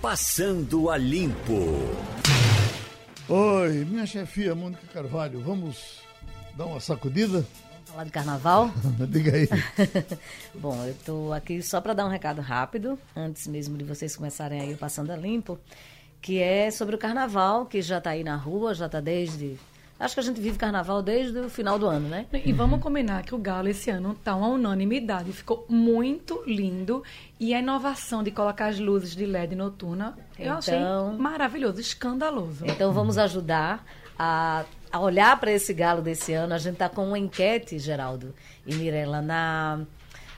Passando a Limpo. Oi, minha chefia Mônica Carvalho, vamos dar uma sacudida? Falar de carnaval? Diga aí. Bom, eu tô aqui só para dar um recado rápido, antes mesmo de vocês começarem aí o Passando a Limpo, que é sobre o carnaval, que já está aí na rua, já está desde Acho que a gente vive carnaval desde o final do ano, né? E vamos combinar que o Galo esse ano tá uma unanimidade. Ficou muito lindo. E a inovação de colocar as luzes de LED noturna, eu Então- achei maravilhoso, escandaloso. Então vamos ajudar a, a olhar para esse galo desse ano. A gente está com uma enquete, Geraldo e Mirella, na,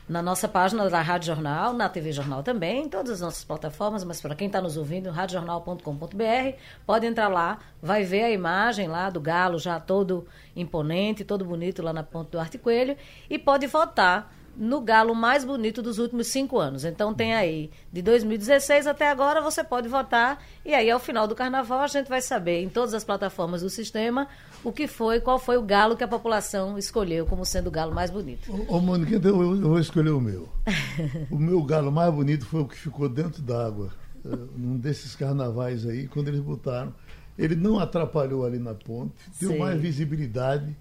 na nossa página da Rádio Jornal, na TV Jornal também, em todas as nossas plataformas, mas para quem está nos ouvindo, radiojornal.com.br, pode entrar lá, vai ver a imagem lá do galo já todo imponente, todo bonito lá na ponte do Arte Coelho, e pode votar no galo mais bonito dos últimos cinco anos. Então tem aí, de 2016 até agora, você pode votar. E aí, ao final do carnaval, a gente vai saber em todas as plataformas do sistema o que foi, qual foi o galo que a população escolheu como sendo o galo mais bonito. Ô, Mônica, então eu, eu vou escolher o meu. O meu galo mais bonito foi o que ficou dentro d'água, eh, num desses carnavais aí, quando eles botaram. Ele não atrapalhou ali na ponte, deu Sei. mais visibilidade.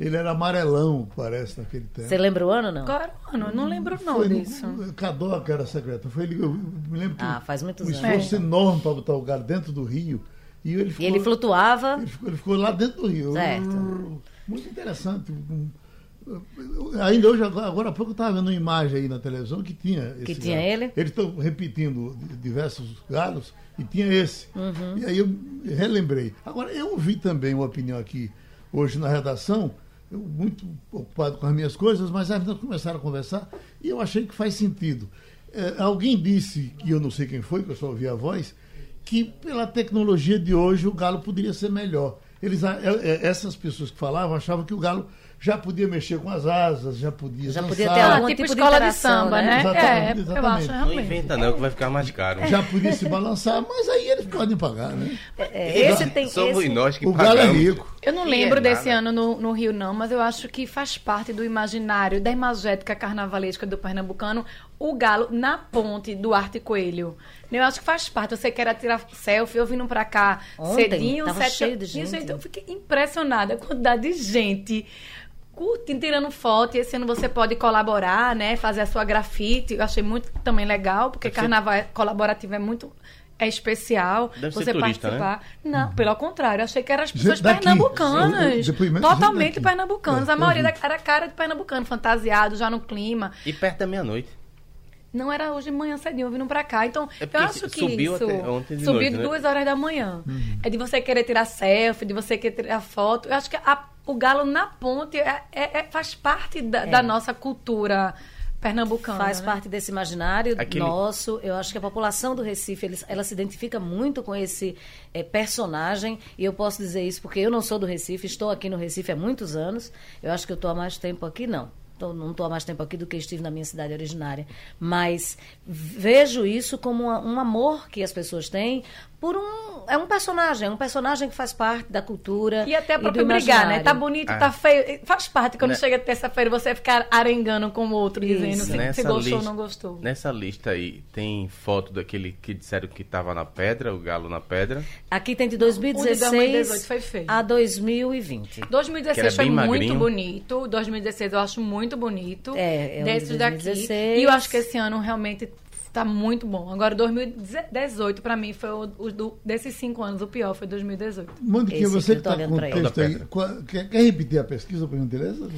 Ele era amarelão, parece, naquele tempo. Você lembra o ano, não? Qual era o ano? Eu não lembro não Foi no- disso. Cadoca era secretário. Foi ele, eu me lembro que Ah, faz muitos um anos. esforço enorme para botar o galo dentro do rio. E ele E ficou, ele flutuava. ele ficou, ele ficou lá dentro do rio. Certo. Muito interessante. Ainda hoje, agora agora há pouco, eu estava vendo uma imagem aí na televisão que tinha esse Que tinha galo. ele? Eles estão repetindo diversos galos e tinha esse. Uhum. E aí eu relembrei. Agora, eu ouvi também uma opinião aqui hoje na redação, eu muito ocupado com as minhas coisas, mas aí nós começaram a conversar e eu achei que faz sentido. É, alguém disse, que eu não sei quem foi, que eu só ouvi a voz, que pela tecnologia de hoje o galo poderia ser melhor. Eles, é, é, essas pessoas que falavam achavam que o galo já podia mexer com as asas, já podia Já dançar, podia ter Ah, algum tipo tipo de escola de samba, né? né? Exatamente, é, eu exatamente. acho Não realmente. inventa não, que vai ficar mais caro. já podia se balançar, mas aí eles podem pagar, né? É, esse tem Somos esse, nós que o galo é rico. Eu não lembro é desse ano no, no Rio, não, mas eu acho que faz parte do imaginário da imagética carnavalesca do pernambucano o galo na ponte do Arte Coelho. Eu acho que faz parte. Você quer tirar selfie, eu vindo pra cá Ontem, cedinho, tava sete cheio de Isso, gente. então, eu fiquei impressionada com a quantidade de gente curtindo, tirando foto. E esse ano você pode colaborar, né? Fazer a sua grafite. Eu achei muito também legal, porque Deve ser- carnaval é- colaborativo é muito. É especial Deve ser você turista, né? participar. Não, pelo contrário, achei que eram as pessoas daqui. pernambucanas. De gente Totalmente daqui. É, a maioria eu da, era cara de pernambucano, fantasiado, já no clima. E perto da meia-noite. Não era hoje de manhã cedinho vindo pra cá. Então, É eu acho que subiu isso. até ontem de subiu noite, né? duas horas da manhã. É de você querer tirar selfie, de você querer tirar foto. Eu acho que a- o galo na ponte é- é- é- faz parte da, da nossa cultura pernambucana. Faz né? parte desse imaginário Aquele- nosso. Eu acho que a população do Recife, eles- ela se identifica muito com esse eh, personagem. E eu posso dizer isso porque eu não sou do Recife, estou aqui no Recife há muitos anos. Eu acho que eu estou há mais tempo aqui, não. Tô- não estou há mais tempo aqui do que estive na minha cidade originária. Mas vejo isso como uma- um amor que as pessoas têm por um. É um personagem, é um personagem que faz parte da cultura. E até a do própria brigar, né? Tá bonito, É. tá feio. Faz parte quando Né? chega terça-feira você ficar arengando com o outro, Isso. dizendo se, se gostou ou lista- não gostou. Nessa lista aí, tem foto daquele que disseram que tava na pedra, o galo na pedra. Aqui tem de O de 2016 2018 foi feio. a 2020. 2016 Que era foi muito magrinho. bonito. 2016 eu acho muito bonito. É, é de Desses daqui. 2016. E eu acho que esse ano realmente tá muito bom. Agora, 2018, pra mim, foi o, o do- desses cinco anos, o pior foi 2018. Mandiquinha, você que está com o texto aí, quer, quer repetir a pesquisa, por gentileza? Que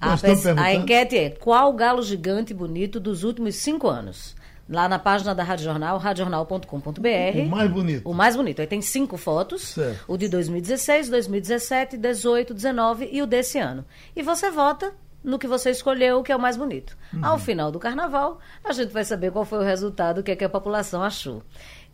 A, pes- a enquete é qual galo gigante bonito dos últimos cinco anos? Lá na página da Rádio Jornal, radiojornal.com.br. O mais bonito. O mais bonito. Aí tem cinco fotos. Certo. O de 2016, 2017, 18, 19 e o desse ano. E você vota no que você escolheu, que é o mais bonito. Uhum. Ao final do carnaval, a gente vai saber qual foi o resultado, o que, é que a população achou.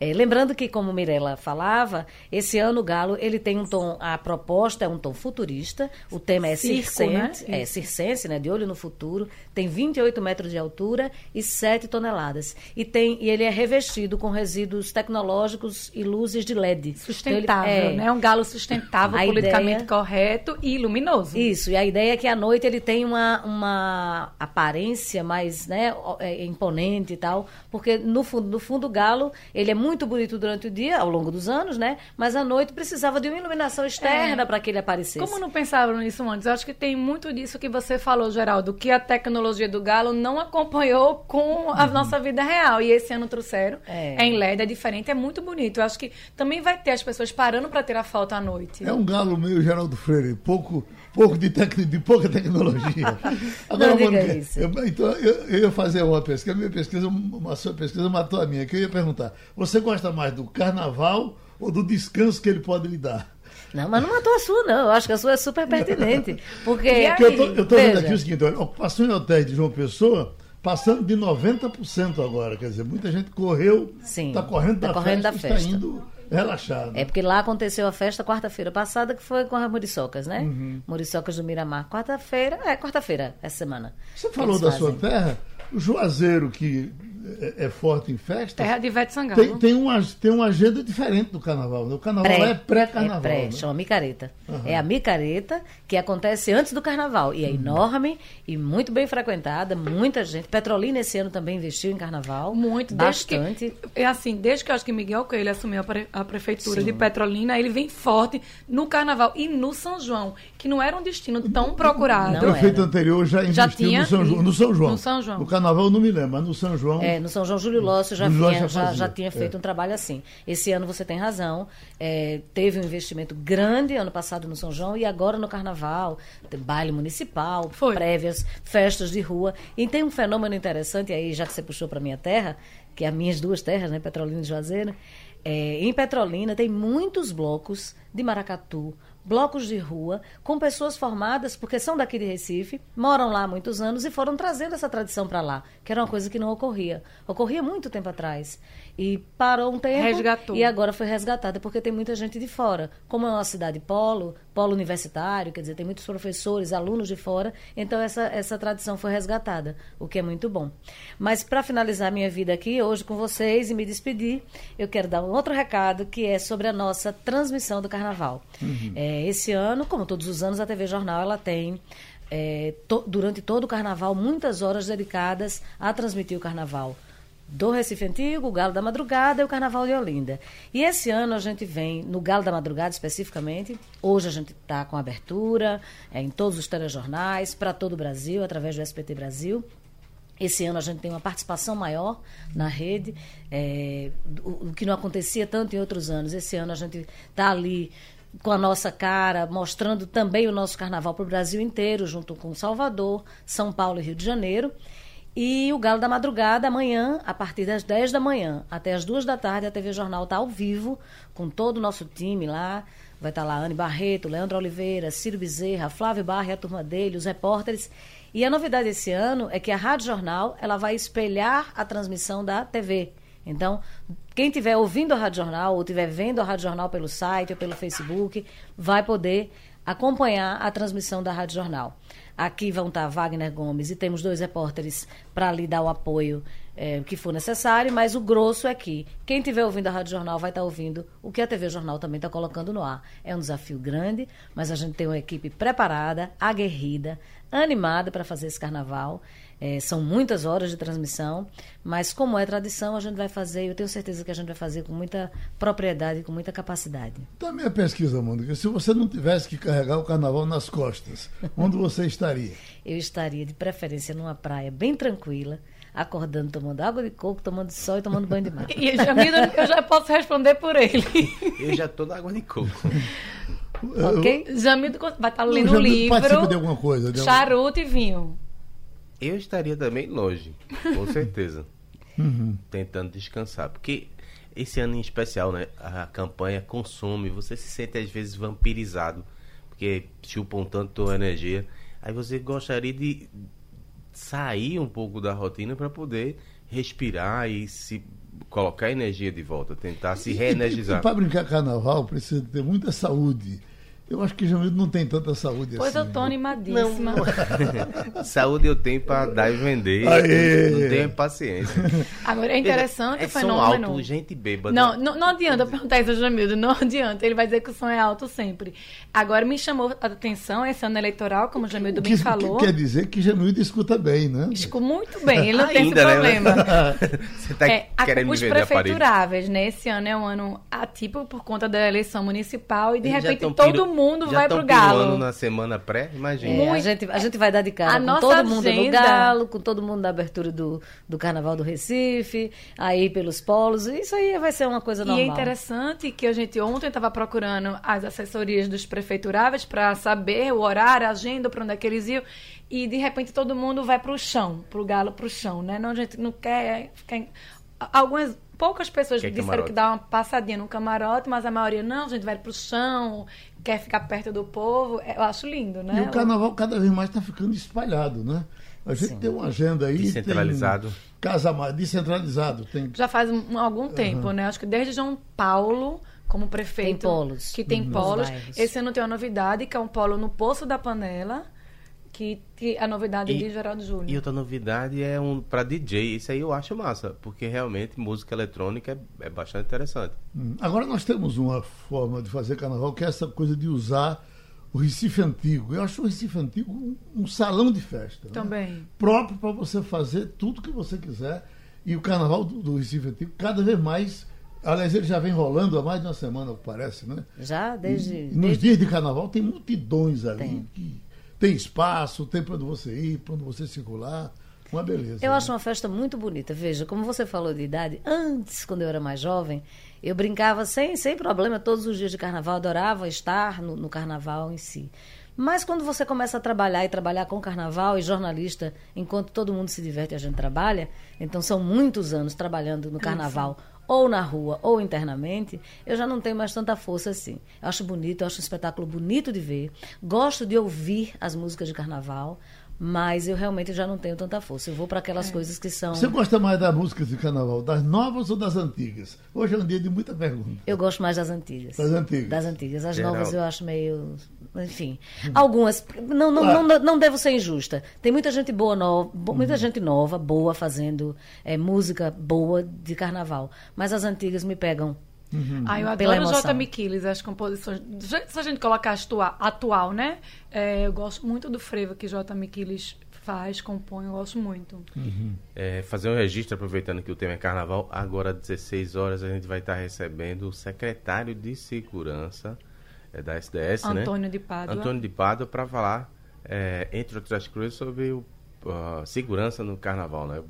É, lembrando que, como Mirella falava, esse ano o Galo ele tem um tom, a proposta é um tom futurista, o tema é Circo, né? circense, é circense, né, de olho no futuro, tem 28 metros de altura e 7 toneladas. E, tem, e ele é revestido com resíduos tecnológicos e luzes de LED. Sustentável, Então, ele- é, né? Um galo sustentável, politicamente ideia- correto e luminoso. Isso, e a ideia é que à noite ele tem uma, uma aparência mais né, é, imponente e tal, porque no fundo, no fundo o galo ele é muito muito bonito durante o dia, ao longo dos anos, né? Mas à noite precisava de uma iluminação externa É. para que ele aparecesse. Como não pensavam nisso antes? Eu acho que tem muito disso que você falou, Geraldo, que a tecnologia do Galo não acompanhou com a nossa vida real. E esse ano trouxeram. É. É. em LED, é diferente, é muito bonito. Eu acho que também vai ter as pessoas parando para tirar foto à noite. É um galo meio Geraldo Freire, pouco, pouco de, tec, de pouca tecnologia. Não diga Mônica, isso. eu- então, eu, eu ia fazer uma pesquisa, a minha pesquisa, uma sua pesquisa matou a minha, que eu ia perguntar, você gosta mais do carnaval ou do descanso que ele pode lhe dar? Não, mas não matou a sua, não. Eu acho que a sua é super pertinente. Porque. E Porque eu tô, eu tô vendo aqui o seguinte, olha, ocupação em hotéis de João Pessoa passando de 90% agora, quer dizer, muita gente correu, está correndo, tá da, correndo festa, da está festa. indo relaxado. É porque lá aconteceu a festa quarta-feira passada, que foi com as Muriçocas, né? Uhum. Muriçocas do Miramar. Quarta-feira, é quarta-feira, essa semana. Você falou Eles da fazem. sua terra, o Juazeiro, que é, é forte em festas, Terra de Ivete Sangalo. tem, tem, uma, tem uma agenda diferente do carnaval. né? O carnaval Pré. é pré-carnaval. É pré, né? chama micareta. É a micareta que acontece antes do carnaval. Uhum. E é enorme e muito bem frequentada, muita gente. Petrolina esse ano também investiu em carnaval. Muito, desde Bastante. que, é assim, desde que eu acho que Miguel Coelho assumiu a, pre- a prefeitura Sim. de Petrolina, ele vem forte no Carnaval e no São João, que não era um destino tão procurado. O prefeito era. anterior já investiu Já tinha no, São João, no São João. no São João. No carnaval eu não me lembro, mas no São João. É, no São João Júlio Lócio já, Júlio Lócio tinha, já já, fazia, já tinha feito é. um trabalho assim. Esse ano você tem razão. é, teve um investimento grande ano passado no São João e agora no Carnaval. Tem baile municipal, Foi. prévias, festas de rua. E tem um fenômeno interessante aí, já que você puxou para minha terra, que é as minhas duas terras, né, Petrolina e Juazeiro. É, em Petrolina tem muitos blocos de maracatu, blocos de rua, com pessoas formadas, porque são daqui de Recife, moram lá há muitos anos e foram trazendo essa tradição para lá, que era uma coisa que não ocorria. Ocorria muito tempo atrás. E parou um tempo Resgatou. e agora foi resgatada, porque tem muita gente de fora. Como é uma cidade polo, polo universitário, quer dizer, tem muitos professores, alunos de fora, então essa, essa tradição foi resgatada, o que é muito bom. Mas para finalizar minha vida aqui hoje com vocês e me despedir, eu quero dar um outro recado que é sobre a nossa transmissão do carnaval. É, esse ano, como todos os anos, a TV Jornal ela tem é, to- durante todo o carnaval muitas horas dedicadas a transmitir o carnaval do Recife Antigo, o Galo da Madrugada e o Carnaval de Olinda. E esse ano a gente vem, no Galo da Madrugada especificamente, hoje a gente está com abertura é, em todos os telejornais, para todo o Brasil, através do SPT Brasil. Esse ano a gente tem uma participação maior na rede, é, o, o que não acontecia tanto em outros anos. Esse ano a gente está ali com a nossa cara, mostrando também o nosso carnaval para o Brasil inteiro, junto com Salvador, São Paulo e Rio de Janeiro. E o Galo da Madrugada, amanhã, a partir das 10 da manhã até as 2 da tarde, a TV Jornal está ao vivo, com todo o nosso time lá. Vai estar lá Anne Barreto, Leandro Oliveira, Ciro Bezerra, Flávio Barra e a turma dele, os repórteres. E a novidade esse ano é que a Rádio Jornal ela vai espelhar a transmissão da TV. Então, quem estiver ouvindo a Rádio Jornal ou estiver vendo a Rádio Jornal pelo site ou pelo Facebook, vai poder acompanhar a transmissão da Rádio Jornal. Aqui vão estar Wagner Gomes e temos dois repórteres para lhe dar o apoio eh, que for necessário, mas o grosso é que quem estiver ouvindo a Rádio Jornal vai estar ouvindo o que a TV Jornal também está colocando no ar. É um desafio grande, mas a gente tem uma equipe preparada, aguerrida, animada para fazer esse carnaval. Eh, são muitas horas de transmissão, mas como é tradição, a gente vai fazer, eu tenho certeza que a gente vai fazer com muita propriedade, com muita capacidade. Também a pesquisa, Mônica, se você não tivesse que carregar o carnaval nas costas, onde você estaria? Eu estaria de preferência numa praia bem tranquila, acordando, tomando água de coco, tomando sol e tomando banho de mar. E Jamil, eu já posso responder por ele. Eu já tô na água de coco. ok? Jamil vai estar lendo Eu um já livro, participo de alguma coisa. de algum- charuto e vinho. Eu estaria também longe, com certeza. Tentando descansar. Porque esse ano em especial, né? A campanha consome, você se sente às vezes vampirizado. Porque chupam tanto tua energia. Aí você gostaria de sair um pouco da rotina para poder respirar e se colocar energia de volta, tentar se reenergizar. para brincar carnaval precisa ter muita saúde. Eu acho que Jamildo não tem tanta saúde Pois assim. eu tô animadíssima. Saúde eu tenho pra dar e vender. Aê! Não tenho paciência. Agora, é interessante é o som fenômeno. alto, gente bêbada. Não, não, não adianta perguntar isso ao Jamildo, não adianta. Ele vai dizer que o som é alto sempre. Agora, me chamou a atenção esse ano eleitoral, como o Jamildo bem que, falou. que quer dizer que Jamildo escuta bem, né? Escuta muito bem, ele não tem esse Ainda, né? problema. Você tá É, a- querendo me os aparelho? prefeituráveis, né? Esse ano é um ano atípico por conta da eleição municipal e de Eles repente todo piru- mundo já vai pro galo. na semana pré, imagina. É, a, gente, a gente vai dar de cara A com nossa todo mundo no agenda- Galo, com todo mundo na abertura do, do Carnaval do Recife, aí pelos polos. Isso aí vai ser uma coisa E normal. é interessante que a gente ontem estava procurando as assessorias dos prefeituráveis para saber o horário, a agenda, para onde é que eles iam. E de repente todo mundo vai para o chão, para o galo, para o chão, né? Não, a gente não quer ficar. em- Algumas poucas pessoas Quer disseram camarote. que dá uma passadinha no camarote, mas a maioria não, a gente vai para o chão, quer ficar perto do povo. Eu acho lindo, né? E o carnaval cada vez mais está ficando espalhado, né? A gente tem uma agenda aí. Descentralizado. Tem casa mais descentralizado. Tem já faz um- algum tempo, né? Acho que desde João Paulo, como prefeito. Tem polos. Que tem Uhum. polos. Esse ano tem uma novidade, que é um polo no Poço da Panela, que, a novidade E- de Geraldo Júnior. E outra novidade é um pra DJ. Isso aí eu acho massa, porque realmente música eletrônica é, é bastante interessante. Hum. Agora nós temos uma forma de fazer carnaval que é essa coisa de usar o Recife Antigo. Eu acho o Recife Antigo um, um salão de festa. né? Também. Próprio para você fazer tudo que você quiser. E o carnaval do, do Recife Antigo, cada vez mais. Aliás, ele já vem rolando há mais de uma semana, parece, né? Já desde. E nos desde- dias de carnaval tem multidões ali. Tem. que tem espaço, tem para onde você ir, para onde você circular. Uma beleza. Eu né? acho uma festa muito bonita. Veja, como você falou de idade, antes, quando eu era mais jovem, eu brincava sem, sem problema todos os dias de carnaval, adorava estar no, no carnaval em si. Mas quando você começa a trabalhar e trabalhar com carnaval e jornalista, enquanto todo mundo se diverte, a gente trabalha, então são muitos anos trabalhando no carnaval, ou na rua, ou internamente, eu já não tenho mais tanta força assim. Eu acho bonito, eu acho um espetáculo bonito de ver, gosto de ouvir as músicas de carnaval, mas eu realmente já não tenho tanta força. Eu vou para aquelas coisas que são. Você gosta mais das músicas de carnaval, das novas ou das antigas? Hoje é um dia de muita pergunta. Eu gosto mais das antigas. Das antigas. Das antigas. As Geral. novas eu acho meio. Enfim. Algumas. Não, não, Claro. não, não devo ser injusta. Tem muita gente boa, nova, bo- muita gente nova, boa, fazendo é, música boa de carnaval. Mas as antigas me pegam. Ah, eu Pela adoro o J. Miquiles, as composições. Se a gente colocar atua- atual, né? É, eu gosto muito do frevo que J. Miquiles faz, compõe, eu gosto muito. É, fazer um registro, aproveitando que o tema é carnaval. Agora, às 16 horas, a gente vai estar recebendo o secretário de Segurança é, da SDS, né? Antônio de Pádua. Antônio de Pádua, para falar, é, entre outras coisas, sobre o, a segurança no carnaval, né?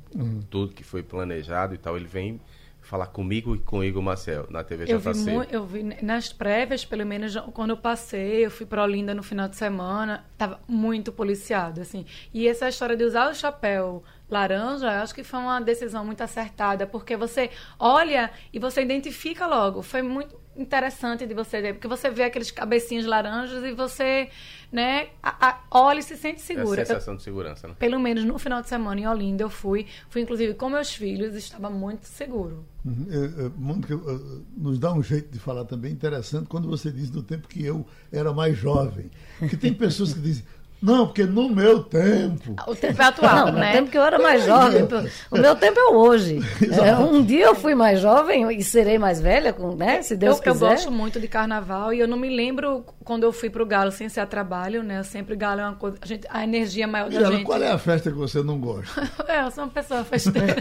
Tudo que foi planejado e tal. Ele vem falar comigo e com o Igor Marcel, na TV Eu JC. eu vi nas prévias, pelo menos quando eu passei, eu fui para Olinda no final de semana, tava muito policiado, assim. E essa história de usar o chapéu laranja, eu acho que foi uma decisão muito acertada, porque você olha e você identifica logo. Foi muito interessante de você ver, porque você vê aqueles cabecinhos laranjas e você, né, a- a- olha e se sente É a segura. Eu- sensação de segurança, né? pelo menos no final de semana em Olinda eu fui, fui inclusive com meus filhos, estava muito seguro. Uhum. É, é, Mônica, eh, nos dá um jeito de falar também interessante quando você diz do tempo que eu era mais jovem. Porque tem pessoas que dizem, não, porque no meu tempo. O tempo é atual, não, no né? tempo que eu era mais jovem. O meu tempo é hoje. É, um dia eu fui mais jovem e serei mais velha, com, né? Se Deus eu, eu quiser. gosto muito de carnaval e eu não me lembro quando eu fui pro Galo sem ser a trabalho, né? Sempre Galo é uma coisa. A, gente, a energia maior E da ela, gente. qual é a festa que você não gosta? É, eu sou uma pessoa festeira.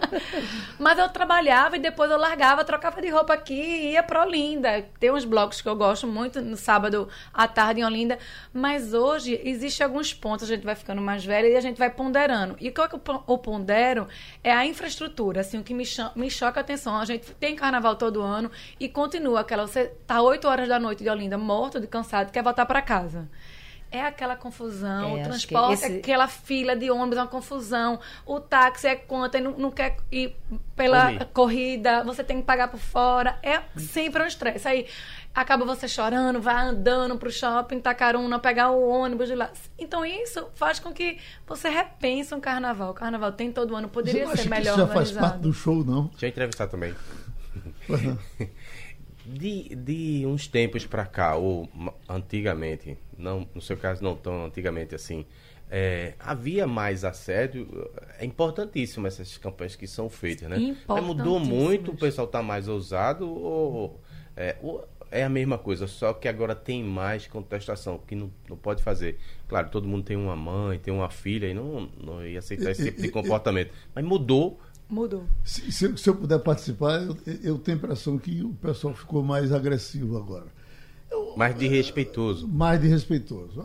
Mas eu trabalhava e depois eu largava, trocava de roupa aqui e ia pra Olinda. Tem uns blocos que eu gosto muito no sábado à tarde em Olinda. Mas hoje existe alguns pontos, a gente vai ficando mais velha e a gente vai ponderando. E o que eu pon- eu pondero é a infraestrutura, assim, o que me, cha- me choca a atenção. A gente tem carnaval todo ano e continua aquela. Você tá 8 horas da noite de Olinda, morto, de cansado, quer voltar para casa. É aquela confusão, É, o que transporte, esse- aquela fila de ônibus, é uma confusão. O táxi é quanto, e não, não quer ir pela corrida, você tem que pagar por fora. É sempre um estresse. Aí acaba você chorando, vai andando pro shopping, Tacaruna, pegar o ônibus de lá. Então isso faz com que você repense um carnaval. O carnaval tem todo ano, Você poderia acha ser que melhor isso já faz parte do show, não? Deixa eu entrevistar também. De, de uns tempos para cá, ou antigamente, não, no seu caso não tão antigamente assim, é, havia mais assédio. É importantíssimo essas campanhas que são feitas, né? Mas mudou muito, o pessoal está mais ousado ou é, ou é a mesma coisa, só que agora tem mais contestação, que não, não pode fazer. Claro, todo mundo tem uma mãe, tem uma filha e não, não ia aceitar esse tipo de comportamento. Mas mudou Mudou. Se, se, se, eu puder participar, eu, eu, tenho a impressão que o pessoal ficou mais agressivo agora. Eu, mais de respeitoso. Mais de respeitoso.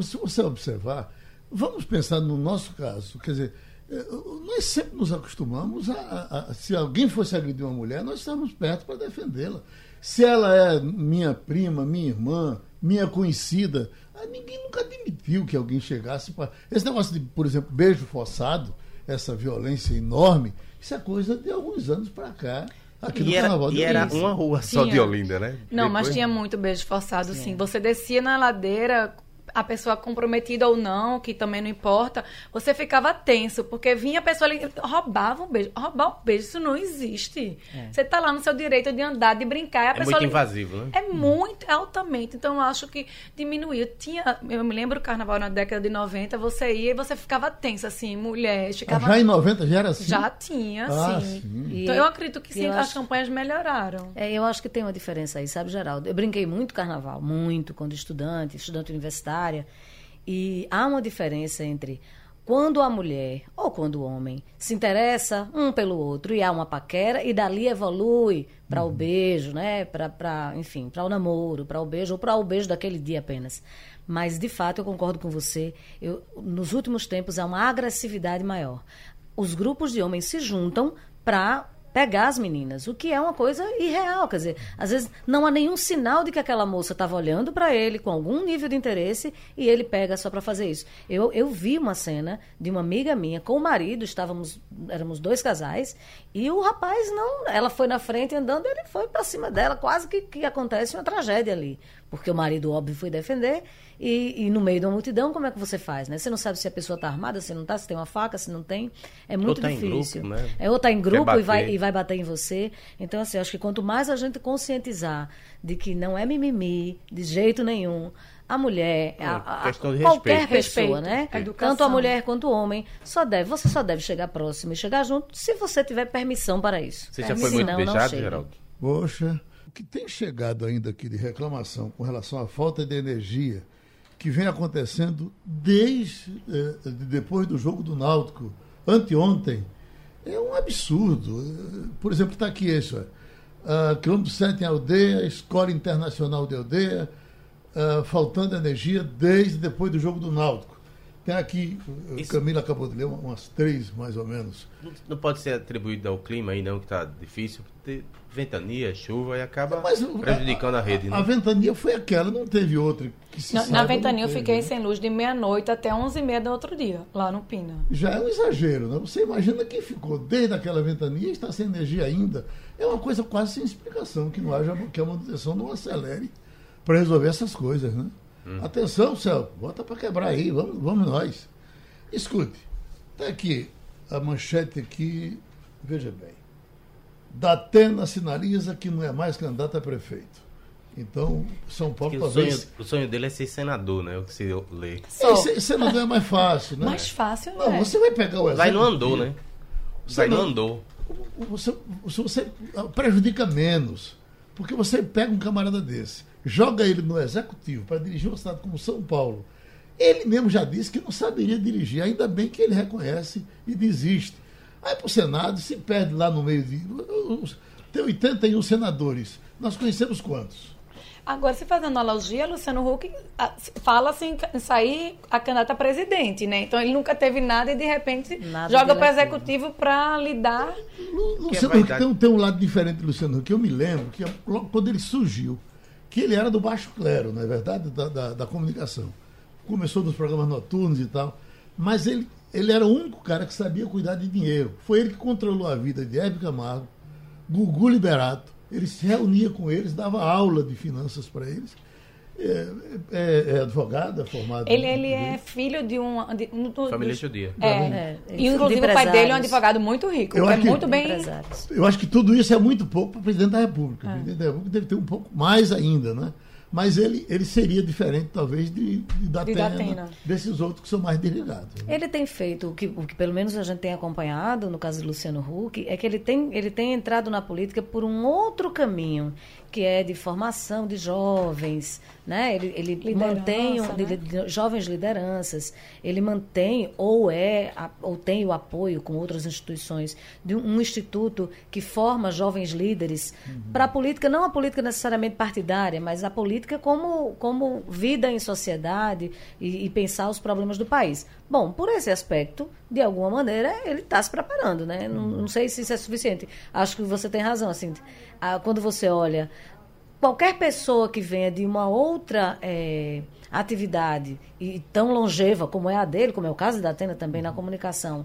Se você observar, vamos pensar no nosso caso. Quer dizer, eh, nós sempre nos acostumamos a, a, a se alguém fosse agredir uma mulher, nós estamos perto para defendê-la. Se ela é minha prima, minha irmã, minha conhecida, ah, ninguém nunca admitiu que alguém chegasse para. Esse negócio de, por exemplo, beijo forçado, essa violência enorme, isso é coisa de alguns anos para cá. Aqui e era, Carnaval e era uma rua só tinha. de Olinda, né? Não, Depois... mas tinha muito beijo forçado, sim. sim. Você descia na ladeira a pessoa comprometida ou não, que também não importa, você ficava tenso, porque vinha a pessoa ali, roubava um beijo. Roubar um beijo, isso não existe. É. Você está lá no seu direito de andar, de brincar. a é pessoa muito invasivo, né? É muito, é altamente. Então, eu acho que diminuiu. Tinha, eu me lembro o carnaval na década de 90, você ia e você ficava tensa, assim, mulher. Ficava... já em 90 já era assim? Já tinha, ah, sim. sim. Então, eu acredito que sim, as acho... campanhas melhoraram. É, eu acho que tem uma diferença aí, sabe, Geraldo? Eu brinquei muito carnaval, muito, quando estudante, estudante universitária. E há uma diferença entre quando a mulher ou quando o homem se interessa um pelo outro e há uma paquera e dali evolui para uhum. o beijo, né? Para, enfim, para o namoro, para o beijo ou para o beijo daquele dia apenas. Mas de fato eu concordo com você. Eu, nos últimos tempos há uma agressividade maior. Os grupos de homens se juntam para pegar as meninas, o que é uma coisa irreal. Quer dizer, às vezes não há nenhum sinal de que aquela moça estava olhando para ele com algum nível de interesse e ele pega só para fazer isso. Eu, eu vi uma cena de uma amiga minha com o marido, estávamos, éramos dois casais, e o rapaz não. Ela foi na frente andando, ele foi para cima dela, quase que, que acontece uma tragédia ali. Porque o marido, óbvio, foi defender e, e, no meio uma multidão, como é que você faz, né? Você não sabe se a pessoa está armada, se não está, se tem uma faca, se não tem. É muito ou tá difícil. Em grupo, né? É ou está em grupo e vai, e vai bater em você. Então, assim, acho que quanto mais a gente conscientizar de que não é mimimi, de jeito nenhum, a mulher, é, a, a, qualquer pessoa, né? A Tanto a mulher quanto o homem, só deve, você só deve chegar próximo e chegar junto se você tiver permissão para isso. Você já foi muito beijado, Geraldo? Poxa, o que tem chegado ainda aqui de reclamação com relação à falta de energia que vem acontecendo desde eh, depois do jogo do Náutico, anteontem, é um absurdo. Por exemplo, está aqui isso. Uh, quilômetro 7 em aldeia, escola internacional de aldeia, uh, faltando energia desde depois do jogo do Náutico. Tem aqui, Isso... Camila acabou de ler, umas três mais ou menos. Não, pode ser atribuído ao clima aí, não, que está difícil. Ter ventania, chuva e acaba Mas, prejudicando a, a, rede. Né? A ventania foi aquela, não teve outra. Que se na, na ventania eu fiquei né? sem luz de meia-noite até 11h30 do outro dia, lá no Pina. Já é um exagero, né? Você imagina quem ficou desde aquela ventania e está sem energia ainda. É uma coisa quase sem explicação, que não haja, que a manutenção não acelere para resolver essas coisas, né? Hum. Atenção, Celso, bota para quebrar aí, vamos, vamos nós. Escute, está aqui a manchete aqui, veja bem. Datena sinaliza que não é mais candidato a prefeito. Então, São Paulo talvez. O sonho, o sonho dele é ser senador, né? O que se lê. É, senador é mais fácil, né? Mais fácil, Não, você vai pegar o exército. Vai no andou, né? Vai no andou. Você, você prejudica menos. Porque você pega um camarada desse joga ele no executivo para dirigir uma cidade como São Paulo, ele mesmo já disse que não saberia dirigir, ainda bem que ele reconhece e desiste. Aí para o Senado, se perde lá no meio de. Tem 81 senadores. Nós conhecemos quantos? Agora, se faz analogia, Luciano Huck fala assim em sair a candidata a presidente, né? Então ele nunca teve nada e de repente nada joga para o executivo para lidar. Luciano Huck tem, tem, um lado diferente do Luciano Huck. Eu me lembro que logo quando ele surgiu, que ele era do baixo clero, não é verdade, da, da, da comunicação. Começou nos programas noturnos e tal, mas ele, ele era o único cara que sabia cuidar de dinheiro. Foi ele que controlou a vida de Hebe Camargo, Gugu Liberato. Ele se reunia com eles, dava aula de finanças para eles. É, é, é advogado, é formado. Ele, ele é filho de um. De, um dos- Família judia. É. É, E, inclusive, de o pai dele é um advogado muito rico, Eu que é acho que- muito bem. Eu acho que tudo isso é muito pouco para o presidente da República. O presidente da República deve ter um pouco mais ainda, né? Mas ele, ele seria diferente, talvez, de, de Datena, Datena. desses outros que são mais desligados. Ele tem feito o que, o que pelo menos a gente tem acompanhado no caso de Luciano Huck, é que ele tem, ele tem entrado na política por um outro caminho, que é de formação de jovens, né? Ele, ele Liderança, mantém um- de- né? de jovens lideranças, ele mantém ou é a- ou tem o apoio com outras instituições de um, um instituto que forma jovens líderes para a política, não a política necessariamente partidária, mas a política como, como vida em sociedade e, e pensar os problemas do país. Bom, por esse aspecto, de alguma maneira, ele está se preparando, né? Não, não sei se isso é suficiente. Acho que você tem razão, assim, ah, quando você olha qualquer pessoa que venha de uma outra eh, atividade e tão longeva como é a dele, como é o caso da Atena também na comunicação,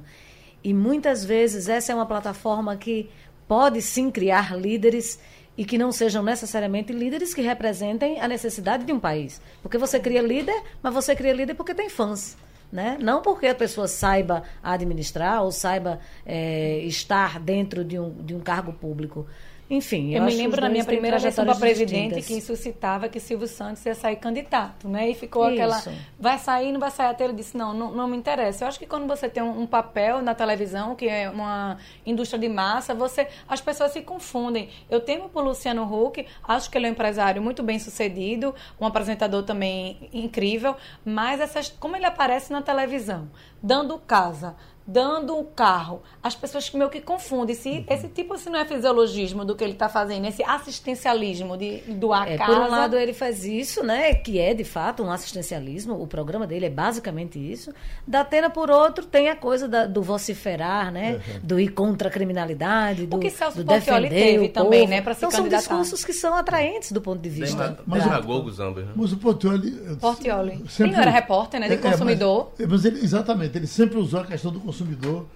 e muitas vezes essa é uma plataforma que pode sim criar líderes e que não sejam necessariamente líderes que representem a necessidade de um país. Porque você cria líder, mas você cria líder porque tem fãs. Né? Não porque a pessoa saiba administrar ou saiba eh, estar dentro de um, de um cargo público. Enfim, Eu, acho me lembro na minha primeira eleição para presidente distintas. que suscitava que Silvio Santos ia sair candidato, né? E ficou Isso. aquela. Vai sair, não vai sair até ele disse, não, não, não me interessa. Eu acho que quando você tem um, um papel na televisão, que é uma indústria de massa, você. As pessoas se confundem. Eu temo por Luciano Huck, acho que ele é um empresário muito bem sucedido, um apresentador também incrível, mas essas, como ele aparece na televisão, dando casa, dando um carro, as pessoas meio que confundem. Se Uhum. esse tipo se não é fisiologismo do que ele está fazendo, esse assistencialismo de doar É, casa. por um lado, ele faz isso, né? Que é de fato um assistencialismo. O programa dele é basicamente isso. Da Atena, por outro, tem a coisa da- do vociferar, né? Do ir contra a criminalidade, do, que Celso do defender teve o também, povo. né, pra se então, são discursos que são atraentes do ponto de vista. Mas- Demagogos ambos, né? Mas o Portioli. Portioli. sempre- Ele não era repórter, né, de É, é, mas- consumidor? é, mas ele- exatamente, ele sempre usou a questão do consumidor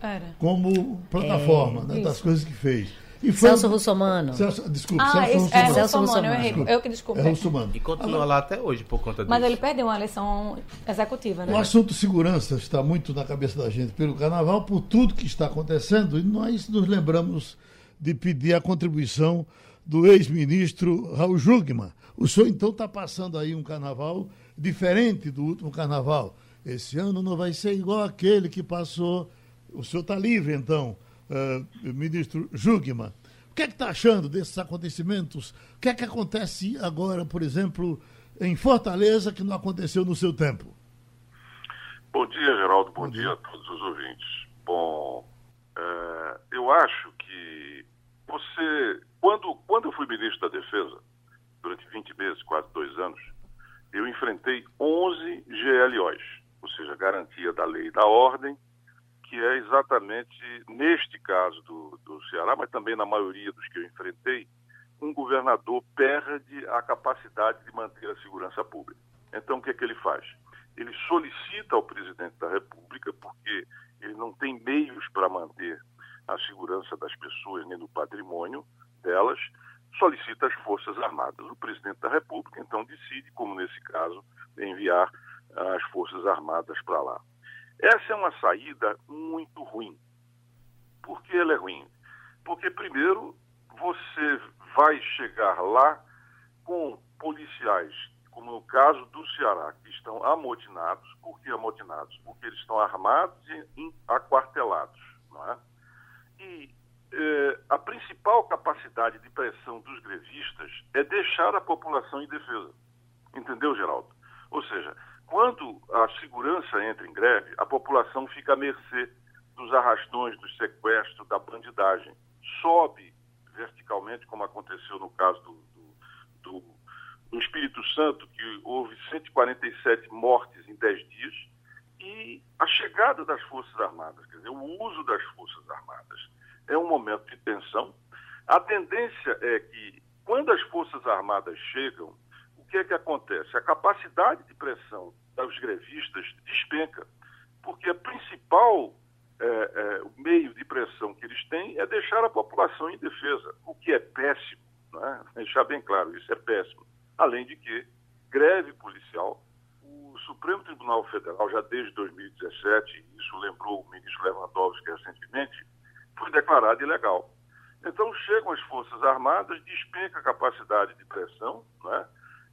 Era. como plataforma É, né, das coisas que fez. E foi- Celso Russomano. Celso, desculpe, Ah, Celso esse, é Russomano. Celso Russomano, eu Russomano. errei. Eu que desculpe. É Russomano. E continua lá até hoje por conta disso. Mas ele perdeu uma eleição executiva, né? O assunto segurança está muito na cabeça da gente pelo carnaval, por tudo que está acontecendo, e nós nos lembramos de pedir a contribuição do ex-ministro Raul Jugman. O senhor então está passando aí um carnaval diferente do último carnaval. Esse ano não vai ser igual aquele que passou. O senhor está livre, então, eh, ministro Jugman. O que é que está achando desses acontecimentos? O que é que acontece agora, por exemplo, em Fortaleza, que não aconteceu no seu tempo? Bom dia, Geraldo. Bom, dia. a todos os ouvintes. Bom, é, eu acho que você, quando, quando eu fui ministro da Defesa, durante 20 meses, quase dois anos, eu enfrentei 11 GLOs, ou seja, garantia da lei e da ordem, que é exatamente, neste caso do, do Ceará, mas também na maioria dos que eu enfrentei, um governador perde a capacidade de manter a segurança pública. Então, o que é que ele faz? Ele solicita ao presidente da República, porque ele não tem meios para manter a segurança das pessoas nem do patrimônio delas, solicita as Forças Armadas. O presidente da República, então, decide, como nesse caso, enviar as Forças Armadas para lá. Essa é uma saída muito ruim. Por que ela é ruim? Porque, primeiro, você vai chegar lá com policiais, como no caso do Ceará, que estão amotinados. Por que amotinados? Porque eles estão armados e aquartelados. Não é? E eh, a principal capacidade de pressão dos grevistas é deixar a população indefesa. Entendeu, Geraldo? Ou seja, quando a segurança entra em greve, a população fica à mercê dos arrastões, dos sequestros, da bandidagem. Sobe verticalmente, como aconteceu no caso do, do, do, do Espírito Santo, que houve 147 mortes em 10 dias, e a chegada das Forças Armadas, quer dizer, o uso das Forças Armadas é um momento de tensão. A tendência é que, quando as Forças Armadas chegam, o que é que acontece? A capacidade de pressão dos grevistas despenca, porque a principal é, é, o meio de pressão que eles têm é deixar a população indefesa, o que é péssimo, né? deixar bem claro, isso é péssimo. Além de que greve policial. O Supremo Tribunal Federal, já desde 2017, isso lembrou o ministro Lewandowski recentemente, foi declarado ilegal. Então chegam as Forças Armadas, despenca a capacidade de pressão, né?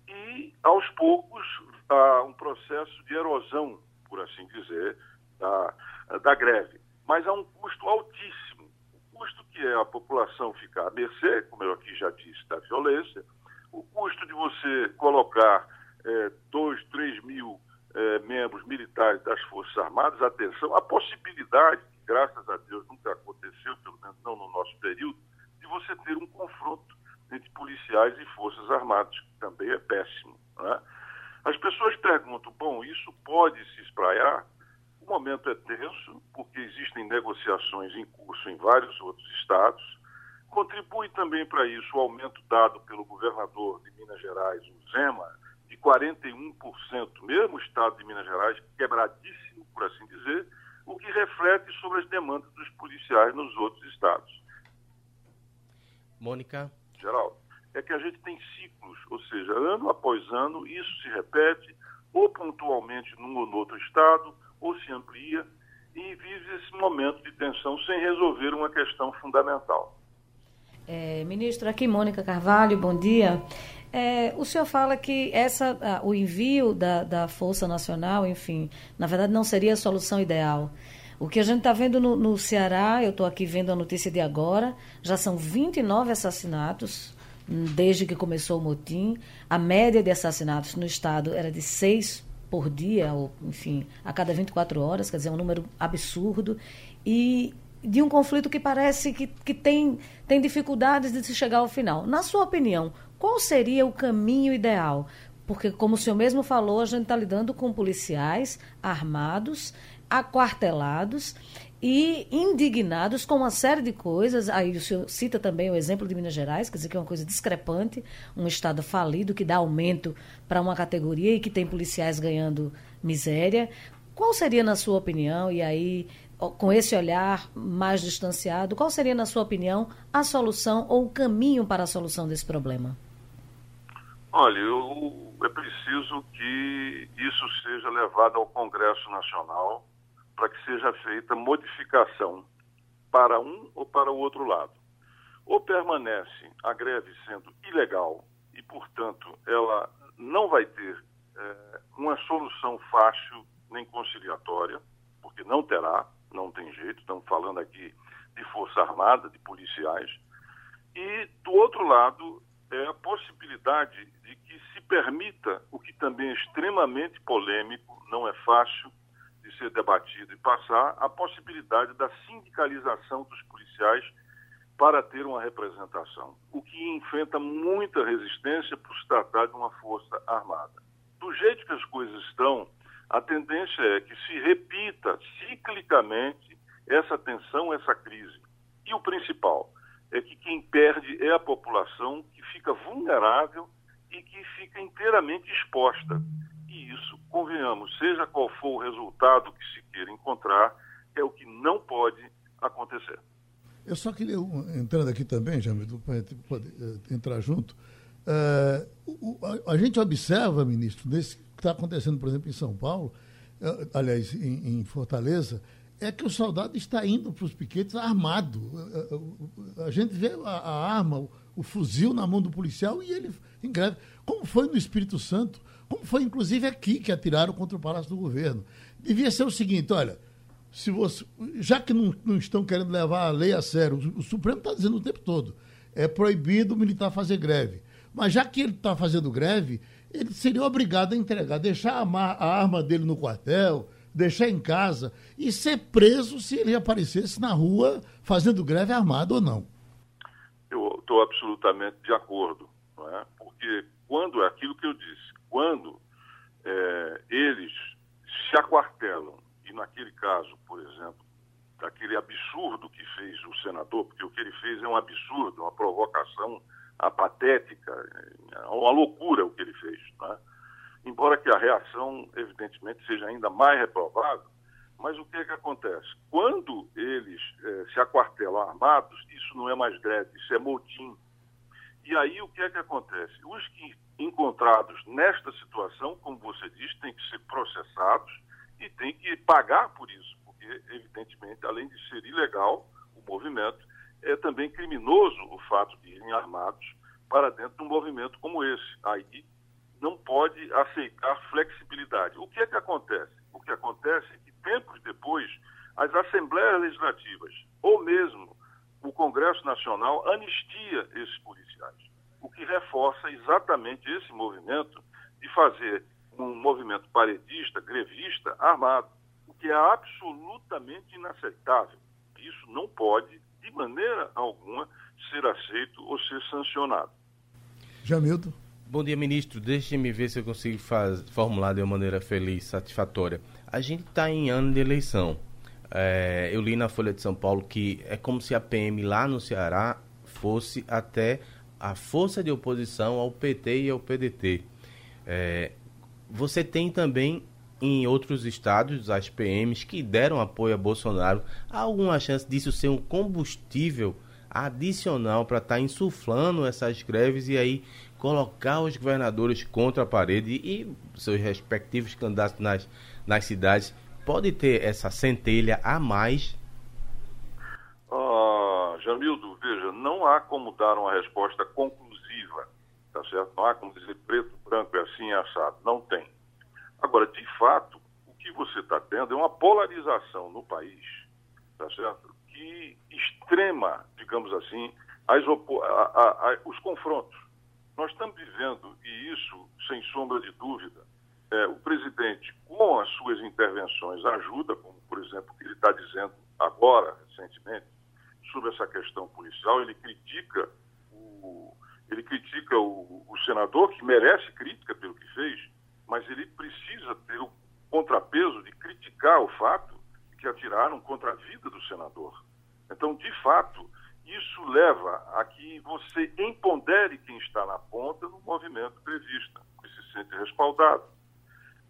E aos poucos há um processo de erosão, por assim dizer, da, da greve. Mas há um custo altíssimo. O custo que é a população ficar à mercê, como eu aqui já disse, da violência, o custo de você colocar é, dois, três mil é, membros militares das Forças Armadas, atenção, a possibilidade, que graças a Deus nunca aconteceu, pelo menos não no nosso período, de você ter um confronto entre policiais e Forças Armadas, que também é péssimo. Né? As pessoas perguntam, bom, isso pode se espraiar? O momento é tenso, porque existem negociações em curso em vários outros estados. Contribui também para isso o aumento dado pelo governador de Minas Gerais, o Zema, de 41%, mesmo o estado de Minas Gerais, quebradíssimo, por assim dizer, o que reflete sobre as demandas dos policiais nos outros estados. Mônica. Geraldo, é que a gente tem ciclos, ou seja, ano após ano, isso se repete, ou pontualmente num ou no outro estado, ou se amplia, e vive esse momento de tensão sem resolver uma questão fundamental. É, ministro, aqui Mônica Carvalho, bom dia. É, o senhor fala que essa, o envio da, da Força Nacional, enfim, na verdade não seria a solução ideal. O que a gente está vendo no, no, Ceará, eu estou aqui vendo a notícia de agora, já são 29 assassinatos hum, desde que começou o motim. A média de assassinatos no estado era de seis por dia, ou enfim, a cada 24 horas, quer dizer, é um número absurdo. E de um conflito que parece que, que tem, tem dificuldades de se chegar ao final. Na sua opinião, qual seria o caminho ideal? Porque, como o senhor mesmo falou, a gente está lidando com policiais armados aquartelados e indignados com uma série de coisas. Aí o senhor cita também o exemplo de Minas Gerais, quer dizer que é uma coisa discrepante, um estado falido que dá aumento para uma categoria e que tem policiais ganhando miséria. Qual seria, na sua opinião, e aí com esse olhar mais distanciado, qual seria, na sua opinião, a solução ou o caminho para a solução desse problema? Olha, eu, é preciso que isso seja levado ao Congresso Nacional para que seja feita modificação para um ou para o outro lado. Ou permanece a greve sendo ilegal e, portanto, ela não vai ter é, uma solução fácil nem conciliatória, porque não terá, não tem jeito, estamos falando aqui de Força Armada, de policiais. E, do outro lado, é a possibilidade de que se permita o que também é extremamente polêmico, não é fácil, ser debatido e passar a possibilidade da sindicalização dos policiais para ter uma representação, o que enfrenta muita resistência por se tratar de uma força armada. Do jeito que as coisas estão, a tendência é que se repita ciclicamente essa tensão, essa crise. E o principal é que quem perde é a população que fica vulnerável e que fica inteiramente exposta isso, convenhamos, seja qual for o resultado que se queira encontrar, é o que não pode acontecer. Eu só queria, entrando aqui também, Jamil, para gente poder uh, entrar junto, uh, o, a, a, gente observa, ministro, desse que está acontecendo, por exemplo, em São Paulo, aliás, em, em, Fortaleza, é que o soldado está indo para os piquetes armado. a gente vê a, a arma, o, o, fuzil na mão do policial e ele em greve. Como foi no Espírito Santo? Como foi inclusive aqui que atiraram contra o Palácio do Governo. Devia ser o seguinte, olha, se você, já que não, não estão querendo levar a lei a sério, o, o Supremo está dizendo o tempo todo, é proibido o militar fazer greve. Mas já que ele está fazendo greve, ele seria obrigado a entregar, deixar a, a arma dele no quartel, deixar em casa e ser preso se ele aparecesse na rua fazendo greve armado ou não. Eu estou absolutamente de acordo, não é? porque quando é aquilo que eu disse, quando é, eles se aquartelam, e naquele caso, por exemplo, daquele absurdo que fez o senador, porque o que ele fez é um absurdo, uma provocação apatética, é uma loucura o que ele fez. Né? Embora que a reação, evidentemente, seja ainda mais reprovável, mas o que é que acontece? Quando eles é, se aquartelam armados, isso não é mais greve, isso é motim. E aí o que é que acontece? Os que encontrados nesta situação, como você diz, têm que ser processados e têm que pagar por isso, porque, evidentemente, além de ser ilegal o movimento, é também criminoso o fato de irem armados para dentro de um movimento como esse. Aí não pode aceitar flexibilidade. O que é que acontece? O que acontece é que tempos depois as assembleias legislativas ou mesmo o Congresso Nacional anistia esses policiais, o que reforça exatamente esse movimento de fazer um movimento paredista, grevista, armado, o que é absolutamente inaceitável. Isso não pode, de maneira alguma, ser aceito ou ser sancionado. Jamildo. Bom dia, ministro. Deixe-me ver se eu consigo faz, formular de uma maneira feliz, satisfatória. A gente está em ano de eleição. É, eu li na Folha de São Paulo que é como se a PM lá no Ceará fosse até a força de oposição ao PT e ao PDT. É, você tem também em outros estados as PMs que deram apoio a Bolsonaro. Há alguma chance disso ser um combustível adicional para estar tá insuflando essas greves e aí colocar os governadores contra a parede e seus respectivos candidatos nas, nas cidades pode ter essa centelha a mais? Ah, Jamildo, veja, não há como dar uma resposta conclusiva, tá certo? Não há como dizer preto, branco, é assim, é assado. Não tem. Agora, de fato, o que você está tendo é uma polarização no país, tá certo? Que extrema, digamos assim, as a, a, a, os confrontos. Nós estamos vivendo, e isso, sem sombra de dúvida, é, o presidente, com as suas intervenções, ajuda, como por exemplo o que ele está dizendo agora, recentemente, sobre essa questão policial, ele critica o, ele critica o, o senador, que merece crítica pelo que fez, mas ele precisa ter o contrapeso de criticar o fato de que atiraram contra a vida do senador. Então, de fato, isso leva a que você empodere quem está na ponta no movimento prevista, que se sente respaldado.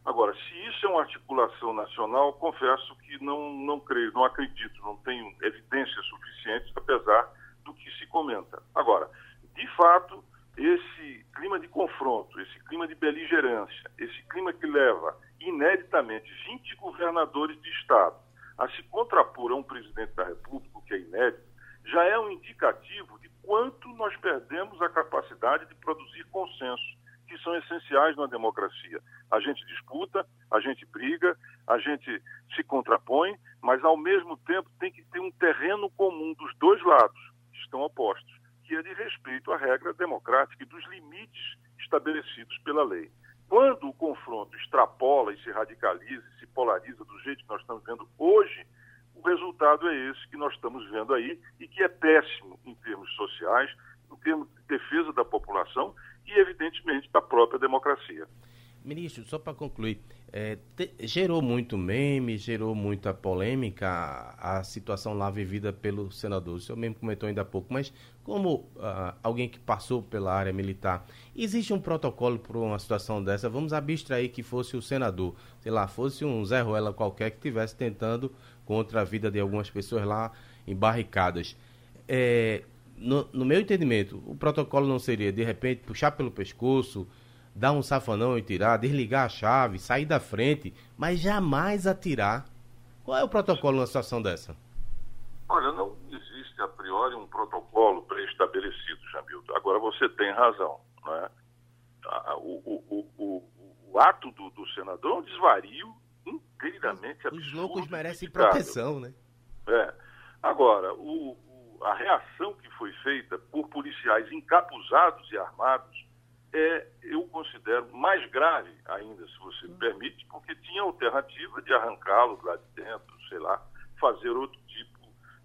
Agora, se isso é uma articulação nacional, confesso que não, não creio, não acredito, não tenho evidências suficientes, apesar do que se comenta. Agora, de fato, esse clima de confronto, esse clima de beligerância, esse clima que leva ineditamente 20 governadores de Estado a se contrapor a um presidente da República, que é inédito, já é um indicativo de quanto nós perdemos a capacidade de produzir consenso que são essenciais na democracia. A gente disputa, a gente briga, a gente se contrapõe, mas ao mesmo tempo tem que ter um terreno comum dos dois lados, que estão opostos, que é de respeito à regra democrática e dos limites estabelecidos pela lei. Quando o confronto extrapola e se radicaliza e se polariza do jeito que nós estamos vendo hoje, o resultado é esse que nós estamos vendo aí e que é péssimo em termos sociais, em termos de defesa da população e, evidentemente, da própria democracia. Ministro, só para concluir, é, te, gerou muito meme, gerou muita polêmica a, a, situação lá vivida pelo senador. O senhor mesmo comentou ainda há pouco, mas como uh, alguém que passou pela área militar, existe um protocolo para uma situação dessa? Vamos abstrair que fosse o senador, sei lá, fosse um Zé Ruela qualquer que estivesse tentando contra a vida de algumas pessoas lá em barricadas. É, no, no, meu entendimento, o protocolo não seria, de repente, puxar pelo pescoço, dar um safanão e tirar, desligar a chave, sair da frente, mas jamais atirar. Qual é o protocolo numa situação dessa? Olha, não existe a priori um protocolo pré-estabelecido, Jamildo. Agora você tem razão. Né? O, o, o, o, ato do, do senador é um desvario inteiramente absurdo. Os loucos merecem proteção, né? É. Agora, o, a reação que foi feita por policiais encapuzados e armados é, eu considero, mais grave ainda, se você me permite, porque tinha alternativa de arrancá-los lá de dentro, sei lá, fazer outro tipo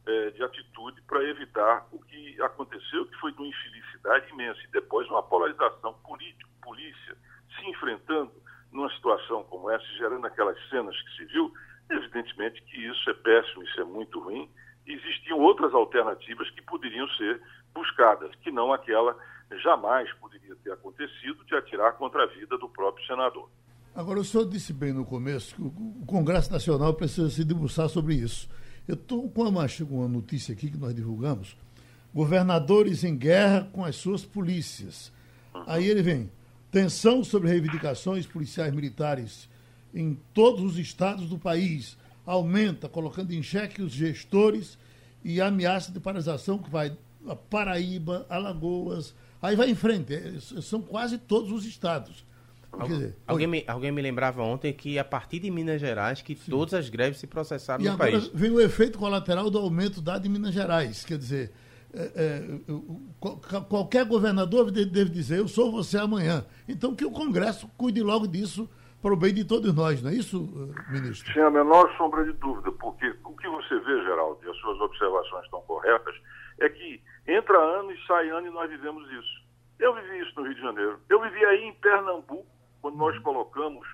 é, de atitude para evitar o que aconteceu, que foi de uma infelicidade imensa. E depois uma polarização político-polícia se enfrentando numa situação como essa, gerando aquelas cenas que se viu, evidentemente que isso é péssimo, isso é muito ruim, existiam outras alternativas que poderiam ser buscadas, que não aquela jamais poderia ter acontecido de atirar contra a vida do próprio senador. Agora, o senhor disse bem no começo que o Congresso Nacional precisa se debruçar sobre isso. Eu estou com uma, uma notícia aqui que nós divulgamos governadores em guerra com as suas polícias. Aí ele vem, tensão sobre reivindicações policiais militares em todos os estados do país aumenta, colocando em xeque os gestores e ameaça de paralisação que vai a Paraíba, Alagoas, aí vai em frente, é, são quase todos os estados. Dizer, alguém, me, alguém me lembrava ontem que a partir de Minas Gerais que Sim. todas as greves se processaram e no país. vem o efeito colateral do aumento dado em Minas Gerais. Quer dizer, é, é, qualquer governador deve dizer, eu sou você amanhã. Então que o Congresso cuide logo disso para o bem de todos nós, não é isso, ministro? Sem a menor sombra de dúvida, porque o que você vê, Geraldo, e as suas observações estão corretas, é que entra ano e sai ano e nós vivemos isso. Eu vivi isso no Rio de Janeiro. Eu vivi aí em Pernambuco, quando nós colocamos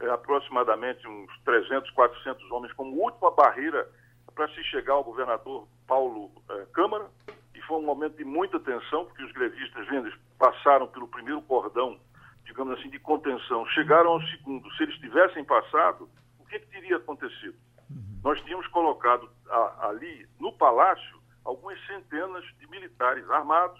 é, aproximadamente uns 300, 400 homens como última barreira para se chegar ao governador Paulo é, Câmara, e foi um momento de muita tensão, porque os grevistas vendas passaram pelo primeiro cordão, digamos assim, de contenção, chegaram ao segundo. Se eles tivessem passado, o que, que teria acontecido? Uhum. Nós tínhamos colocado a, ali, no palácio, algumas centenas de militares armados.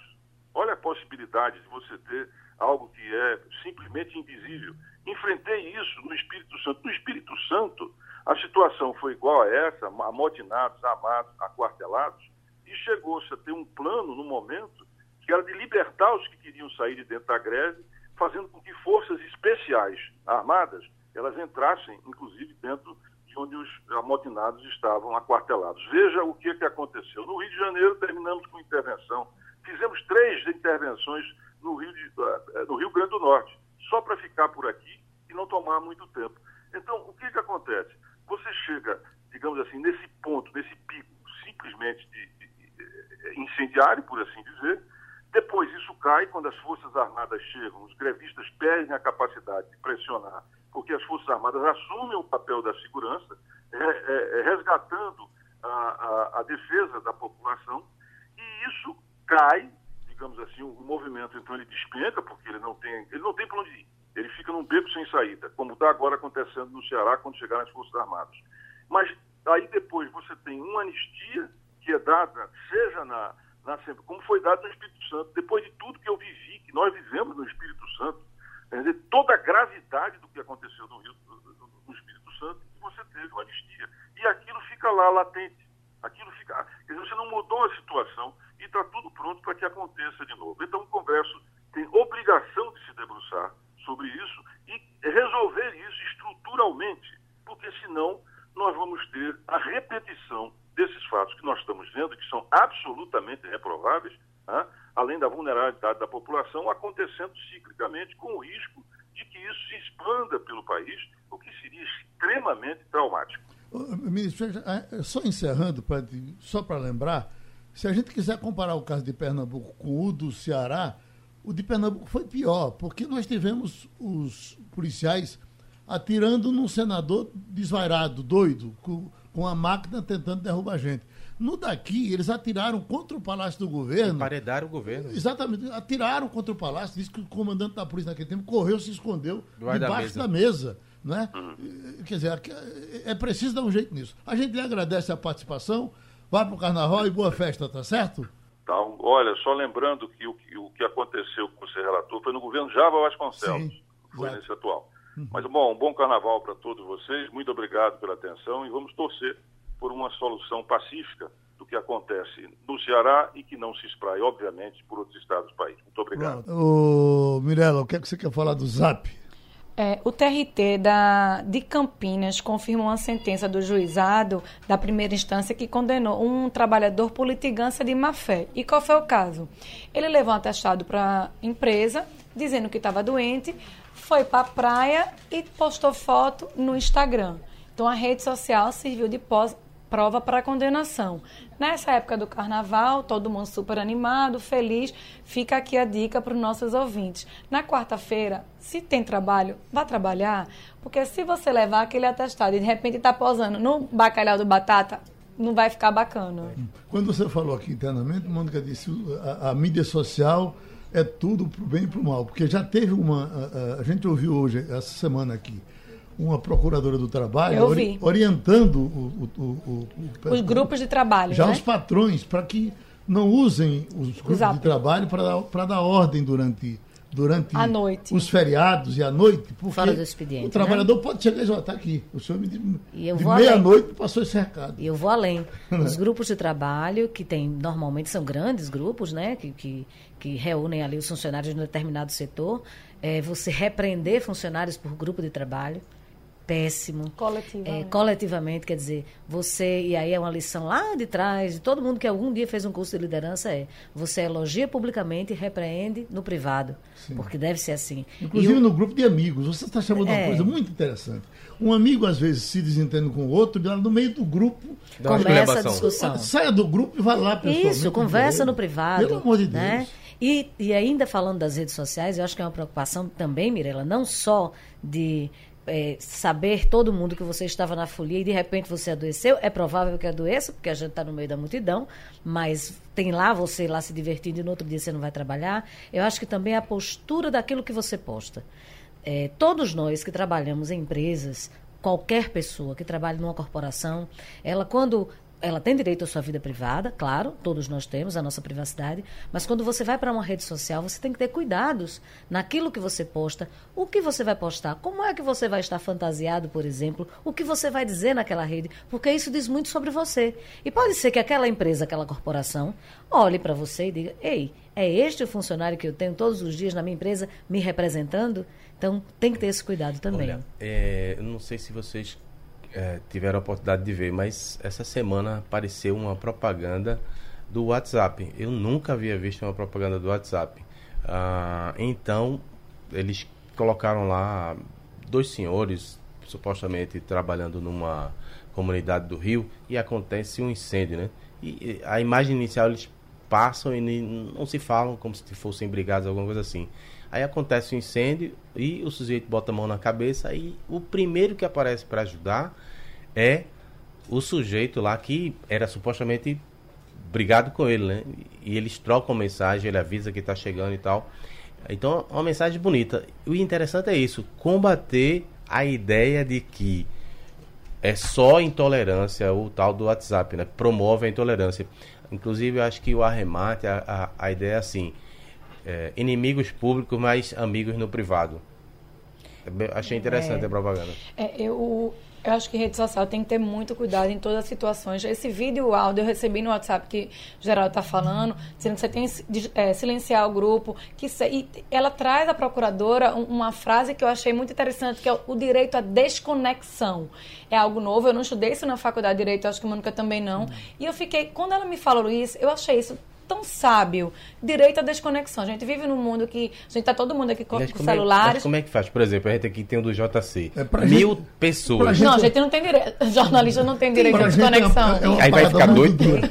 Olha a possibilidade de você ter algo que é simplesmente invisível. Enfrentei isso no Espírito Santo. No Espírito Santo, a situação foi igual a essa, amotinados, amados, aquartelados, e chegou-se a ter um plano no momento que era de libertar os que queriam sair de dentro da greve, fazendo com que forças especiais armadas elas entrassem, inclusive, dentro de onde os amotinados estavam aquartelados. Veja o que, que aconteceu. No Rio de Janeiro, terminamos com intervenção. Fizemos três intervenções no Rio, de, eh, no Rio Grande do Norte, só para ficar por aqui e não tomar muito tempo. Então, o que, que acontece? Você chega, digamos assim, nesse ponto, nesse pico simplesmente de, de, de eh, incendiário, por assim dizer, depois isso cai quando as Forças Armadas chegam, os grevistas perdem a capacidade de pressionar, porque as Forças Armadas assumem o papel da segurança, resgatando a, a, a defesa da população, e isso cai digamos assim, o movimento, então ele despenca, porque ele não tem, ele não tem para onde ir. Ele fica num beco sem saída, como está agora acontecendo no Ceará quando chegaram as Forças Armadas. Mas aí depois você tem uma anistia que é dada, seja na, na como foi dada no Espírito Santo, depois de tudo que eu vivi, que nós vivemos no Espírito Santo, dizer, toda a gravidade do que aconteceu no, Rio, no Espírito Santo, você teve uma anistia. E aquilo fica lá latente. Aquilo fica. Quer dizer, você não mudou a situação e está tudo pronto para que aconteça de novo. Então, o Congresso tem obrigação de se debruçar sobre isso e resolver isso estruturalmente, porque senão nós vamos ter a repetição desses fatos que nós estamos vendo, que são absolutamente reprováveis, né? além da vulnerabilidade da população, acontecendo ciclicamente, com o risco de que isso se expanda pelo país, o que seria extremamente traumático. Ministro, é, só encerrando, só para lembrar, se a gente quiser comparar o caso de Pernambuco com o do Ceará, o de Pernambuco foi pior, porque nós tivemos os policiais atirando num senador desvairado, doido, com, com a máquina tentando derrubar a gente. No daqui, eles atiraram contra o Palácio do Governo. Emparedaram o governo. Exatamente. Atiraram contra o Palácio. Disse que o comandante da polícia naquele tempo correu, se escondeu debaixo da mesa. Da mesa né? Uhum. Quer dizer, é preciso dar um jeito nisso. A gente lhe agradece a participação. Vá para o carnaval e boa festa, tá certo? Então, olha, só lembrando que o, que o que aconteceu com você relator foi no governo Java Vasconcelos, Sim, foi exato. nesse atual. Uhum. Mas, bom, um bom carnaval para todos vocês, muito obrigado pela atenção e vamos torcer por uma solução pacífica do que acontece no Ceará e que não se espraia, obviamente, por outros estados do país. Muito obrigado. Ô, Mirella, o que, é que você quer falar do ZAP? É, o TRT da, de Campinas confirmou uma sentença do juizado da primeira instância que condenou um trabalhador por litigância de má-fé. E qual foi o caso? Ele levou um atestado para a empresa, dizendo que estava doente, foi para a praia e postou foto no Instagram. Então, a rede social serviu de pós, prova para condenação. Nessa época do carnaval, todo mundo super animado, feliz. Fica aqui a dica para os nossos ouvintes. Na quarta-feira, se tem trabalho, vá trabalhar, porque se você levar aquele atestado e de repente está posando no bacalhau do batata, não vai ficar bacana. Quando você falou aqui internamente, Mônica disse a, a mídia social é tudo para o bem e para o mal, porque já teve uma. A, a, gente ouviu hoje, essa semana aqui, uma procuradora do trabalho ori orientando o, o, o, os grupos de trabalho. Já né? os patrões, para que não usem os grupos Exato. de trabalho para dar, para dar ordem durante, durante À noite. os feriados e à noite. Porque Fora do expediente, O né? trabalhador pode chegar e dizer, ó, tá aqui. O senhor me, de, E meia-noite passou esse recado. E eu vou além. Os grupos de trabalho, que tem, normalmente são grandes grupos, né? Que, que, que reúnem ali os funcionários de um determinado setor. É, você repreender funcionários por grupo de trabalho, péssimo. Coletivamente. É, coletivamente, quer dizer, você, e aí é uma lição lá de trás, de todo mundo que algum dia fez um curso de liderança, é você elogia publicamente e repreende no privado. Porque deve ser assim. Inclusive E o- no grupo de amigos. Você está chamando uma É. coisa muito interessante. Um amigo, às vezes, se desentende com o outro, lá no meio do grupo, Dá uma começa a discussão. saia do grupo e vá lá pessoalmente. Isso, conversa no privado. Pelo amor de Deus. Né? E, e ainda falando das redes sociais, eu acho que é uma preocupação também, Mirella, não só de eh, saber todo mundo que você estava na folia e de repente você adoeceu. É provável que adoeça, porque a gente está no meio da multidão, mas tem lá você lá se divertindo e no outro dia você não vai trabalhar. Eu acho que também é a postura daquilo que você posta. É, todos nós que trabalhamos em empresas, qualquer pessoa que trabalhe numa corporação, ela quando ela tem direito à sua vida privada, claro, todos nós temos a nossa privacidade, mas quando você vai para uma rede social, você tem que ter cuidados naquilo que você posta, o que você vai postar, como é que você vai estar fantasiado, por exemplo, o que você vai dizer naquela rede, porque isso diz muito sobre você. E pode ser que aquela empresa, aquela corporação, olhe para você e diga: "Ei, é este o funcionário que eu tenho todos os dias na minha empresa me representando?" Então, tem que ter esse cuidado também. Olha, é, eu não sei se vocês é, tiveram a oportunidade de ver, mas essa semana apareceu uma propaganda do WhatsApp. Eu nunca havia visto uma propaganda do WhatsApp. Ah, então, eles colocaram lá dois senhores, supostamente trabalhando numa comunidade do Rio, e acontece um incêndio, né? E a imagem inicial eles passam e não se falam como se fossem brigados, alguma coisa assim. Aí acontece o incêndio e o sujeito bota a mão na cabeça e o primeiro que aparece para ajudar é o sujeito lá que era supostamente brigado com ele, né? E eles trocam mensagem, ele avisa que está chegando e tal. Então, uma mensagem bonita. O interessante é isso, combater a ideia de que é só intolerância o tal do WhatsApp, né? Promove a intolerância. Inclusive, eu acho que o arremate, a, a, a ideia é assim, é, inimigos públicos, mas amigos no privado. É Achei interessante a propaganda. É, eu, eu acho que rede social tem que ter muito cuidado em todas as situações. Esse vídeo, o áudio, eu recebi no WhatsApp que o Geraldo está falando, dizendo que você tem que é, silenciar o grupo. Que se- e ela traz à procuradora um- uma frase que eu achei muito interessante, que é o direito à desconexão. É algo novo, eu não estudei isso na faculdade de Direito, acho que a Mônica também não. E eu fiquei, quando ela me falou isso, eu achei isso tão sábio. Direito à desconexão. A gente vive num mundo que. A gente tá todo mundo aqui com, é- celulares. mas como é que faz? Por exemplo, a gente aqui tem o do JC. É Mil gente- pessoas. gente- Não, a gente não tem direito. Jornalista não tem direito à é uma- desconexão. é uma Aí vai ficar doido? dura.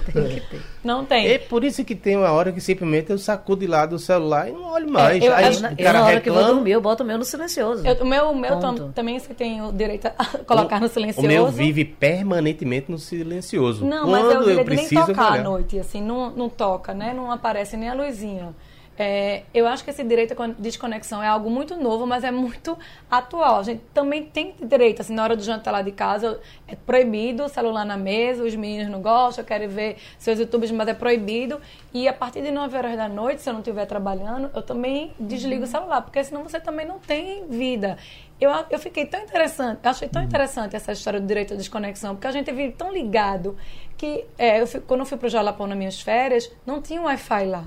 Não tem. É por isso que tem uma hora que simplesmente eu sacudo de lado o celular e não olho mais. eu- Aí eu- Eu, o na- eu, cara na hora que eu vou reclama. dormir, eu boto o meu no silencioso. Eu- o meu, o meu tam- também você tem o direito a colocar no O silencioso. meu vive permanentemente no silencioso. Não, mas é o Quando eu direito de nem preciso, eu vou tocar à noite, assim, não, não toca, né? Não aparece nem a luzinha. É, eu acho que esse direito à con- desconexão é algo muito novo, mas é muito atual. A gente também tem direito, assim, na hora do jantar lá de casa, é proibido o celular na mesa, os meninos não gostam, querem ver seus youtubers, mas é proibido. E a partir de 9 horas da noite, se eu não estiver trabalhando, eu também desligo o celular, porque senão você também não tem vida. Eu, eu fiquei tão interessante, eu achei tão interessante essa história do direito à desconexão, porque a gente vive tão ligado que é, eu quando eu fui para o Jalapão nas minhas férias, não tinha Wi-Fi lá.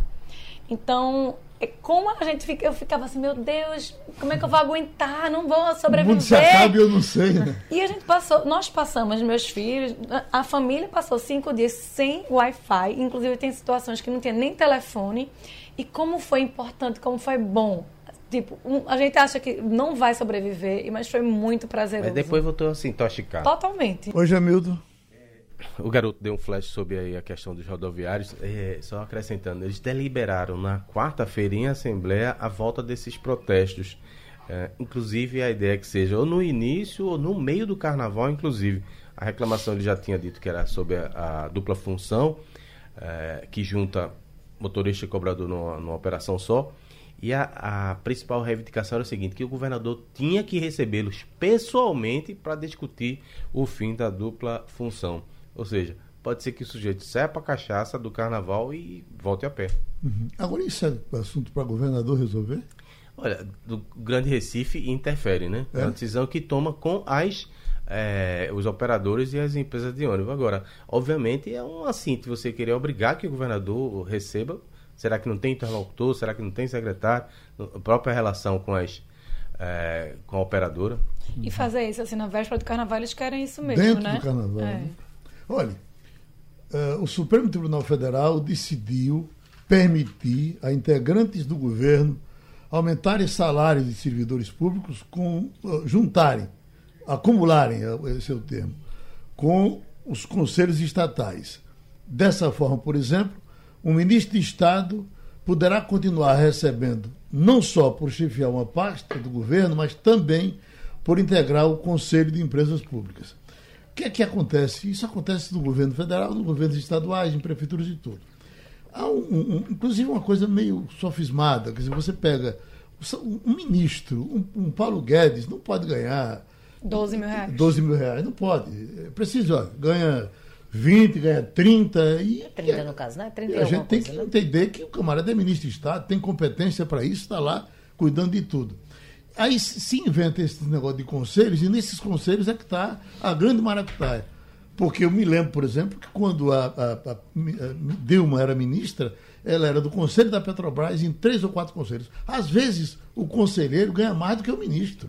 Então, é como a gente fica, eu ficava assim, meu Deus, como é que eu vou aguentar? Não vou O sobreviver. mundo se acaba e eu não sei, né? E a gente passou, nós passamos, meus filhos, a- a família passou cinco dias sem Wi-Fi, inclusive tem situações que não tinha nem telefone. E como foi importante, como foi bom. Tipo, um- a gente acha que não vai sobreviver, mas foi muito prazeroso. Mas depois voltou a se intoxicar. Totalmente. Oi, Jamildo. O garoto deu um flash sobre a questão dos rodoviários. É, só acrescentando, eles deliberaram na quarta-feira em Assembleia a volta desses protestos. É, inclusive a ideia é que seja ou no início ou no meio do carnaval, inclusive. A reclamação ele já tinha dito que era sobre a, a dupla função, é, que junta motorista e cobrador numa, numa operação só. E a, a principal reivindicação era o seguinte, que o governador tinha que recebê-los pessoalmente para discutir o fim da dupla função. Ou seja, pode ser que o sujeito saia para cachaça do carnaval e volte a pé. Uhum. Agora, isso é assunto para governador resolver? Olha, do Grande Recife interfere, né? É, é uma decisão que toma com as é, os operadores e as empresas de ônibus. Agora, obviamente, é um assim, você querer obrigar que o governador receba, será que não tem interlocutor, será que não tem secretário, a própria relação com as é, com a operadora. E fazer isso assim na véspera do carnaval, eles querem isso mesmo, Dentro né? do carnaval. É. Né? Olha, uh, o Supremo Tribunal Federal decidiu permitir a integrantes do governo aumentarem salários de servidores públicos com uh, juntarem, acumularem, esse é o termo, com os conselhos estatais. Dessa forma, por exemplo, o ministro de Estado poderá continuar recebendo não só por chefiar uma pasta do governo, mas também por integrar o Conselho de Empresas Públicas. O que é que acontece? Isso acontece no governo federal, nos governos estaduais, em prefeituras e tudo. Há um, um, inclusive uma coisa meio sofismada, quer dizer, você pega um ministro, um, um Paulo Guedes, não pode ganhar 12 mil reais. 12 mil reais, não pode. É preciso, ó, ganha 20, ganha 30. E, 30 é, no caso, né? 30 a gente tem coisa, que né? entender que o camarada é ministro de Estado, tem competência para isso, está lá cuidando de tudo. Aí se inventa esse negócio de conselhos, e nesses conselhos é que está a grande maracutaia. Porque eu me lembro, por exemplo, que quando a, a, a, Dilma era ministra, ela era do Conselho da Petrobras em três ou quatro conselhos. Às vezes, o conselheiro ganha mais do que o ministro.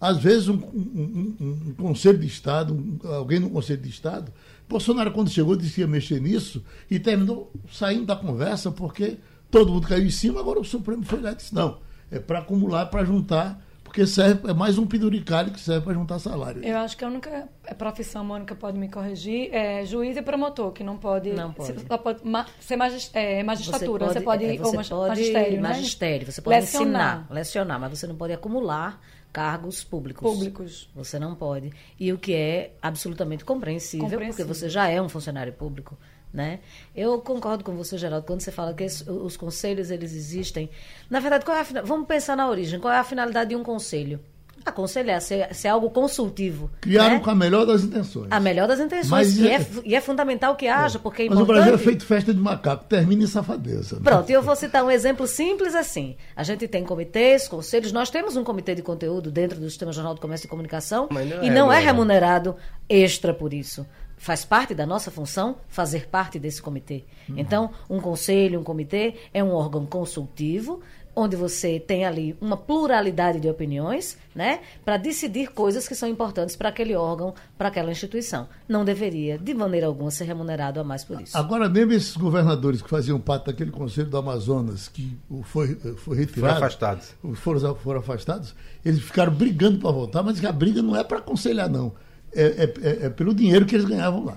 Às vezes, um, um, um, um conselho de Estado, alguém no conselho de Estado, Bolsonaro, quando chegou, disse que ia mexer nisso e terminou saindo da conversa porque todo mundo caiu em cima. Agora o Supremo foi lá e disse: não, é para acumular, para juntar porque serve, é mais um penduricalho que serve para juntar salário. Eu acho que a única profissão, Mônica pode me corrigir, é juiz e promotor, que não pode, não pode. Pode ma, ser magist, é, magistratura, você pode, você pode, é, você ou pode magistério, né? magistério, você pode lecionar. ensinar, lecionar, mas você não pode acumular cargos públicos. Públicos. Você não pode. E o que é absolutamente compreensível, compreensível. porque você já é um funcionário público. Né? Eu concordo com você, Geraldo, quando você fala que os conselhos eles existem. Na verdade, qual é a, vamos pensar na origem. Qual é a finalidade de um conselho? Aconselhar, ser, ser algo consultivo. Criaram né? com a melhor das intenções. A melhor das intenções. Mas, e, é, e é fundamental que haja, é. porque é Mas o Brasil é feito festa de macaco, termina em safadeza. Né? Pronto, e eu vou citar um exemplo simples assim. A gente tem comitês, conselhos, nós temos um comitê de conteúdo dentro do Sistema Jornal do Comércio e Comunicação não e é não é remunerado extra por isso faz parte da nossa função fazer parte desse comitê. Uhum. Então, um conselho, um comitê é um órgão consultivo onde você tem ali uma pluralidade de opiniões, né, para decidir coisas que são importantes para aquele órgão, para aquela instituição. Não deveria, de maneira alguma, ser remunerado a mais por isso. Agora, mesmo esses governadores que faziam parte daquele Conselho do Amazonas, que foi, foi retirado. Foram afastados. Foram, foram afastados, eles ficaram brigando para voltar, mas a briga não é para aconselhar, não é, é, é, pelo dinheiro que eles ganhavam lá.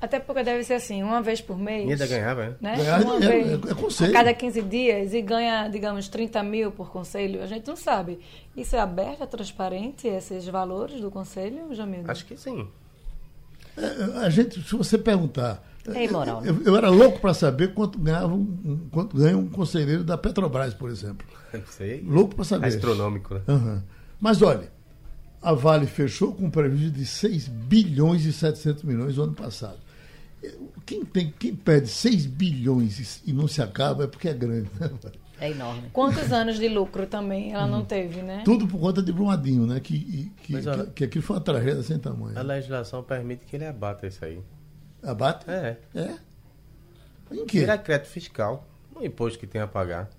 Até porque deve ser assim, uma vez por mês. E ainda ganhava, é? Né? Ganhava uma dinheiro, vez, é, é conselho. A cada 15 dias e ganha, digamos, 30 mil por conselho, a gente não sabe. Isso é aberto, é transparente, esses valores do conselho, Jamil? Acho que sim. É, a gente, se você perguntar. É imoral. Eu, eu, era louco para saber quanto ganhava um, quanto ganha um conselheiro da Petrobras, por exemplo. Sei. Louco para saber. Astronômico, né? Uhum. Mas olha, a Vale fechou com um prejuízo de 6 bilhões e 700 milhões no ano passado. Quem, tem, quem pede 6 bilhões e não se acaba é porque é grande. Né? É enorme. Quantos anos de lucro também ela não teve, né? Tudo por conta de Brumadinho, né? Que, que, Mas, olha, que, que aquilo foi uma tragédia sem tamanho. A legislação permite que ele abata isso aí. Abate? É. É? Em quê? Vira crédito fiscal. No imposto que tem a pagar.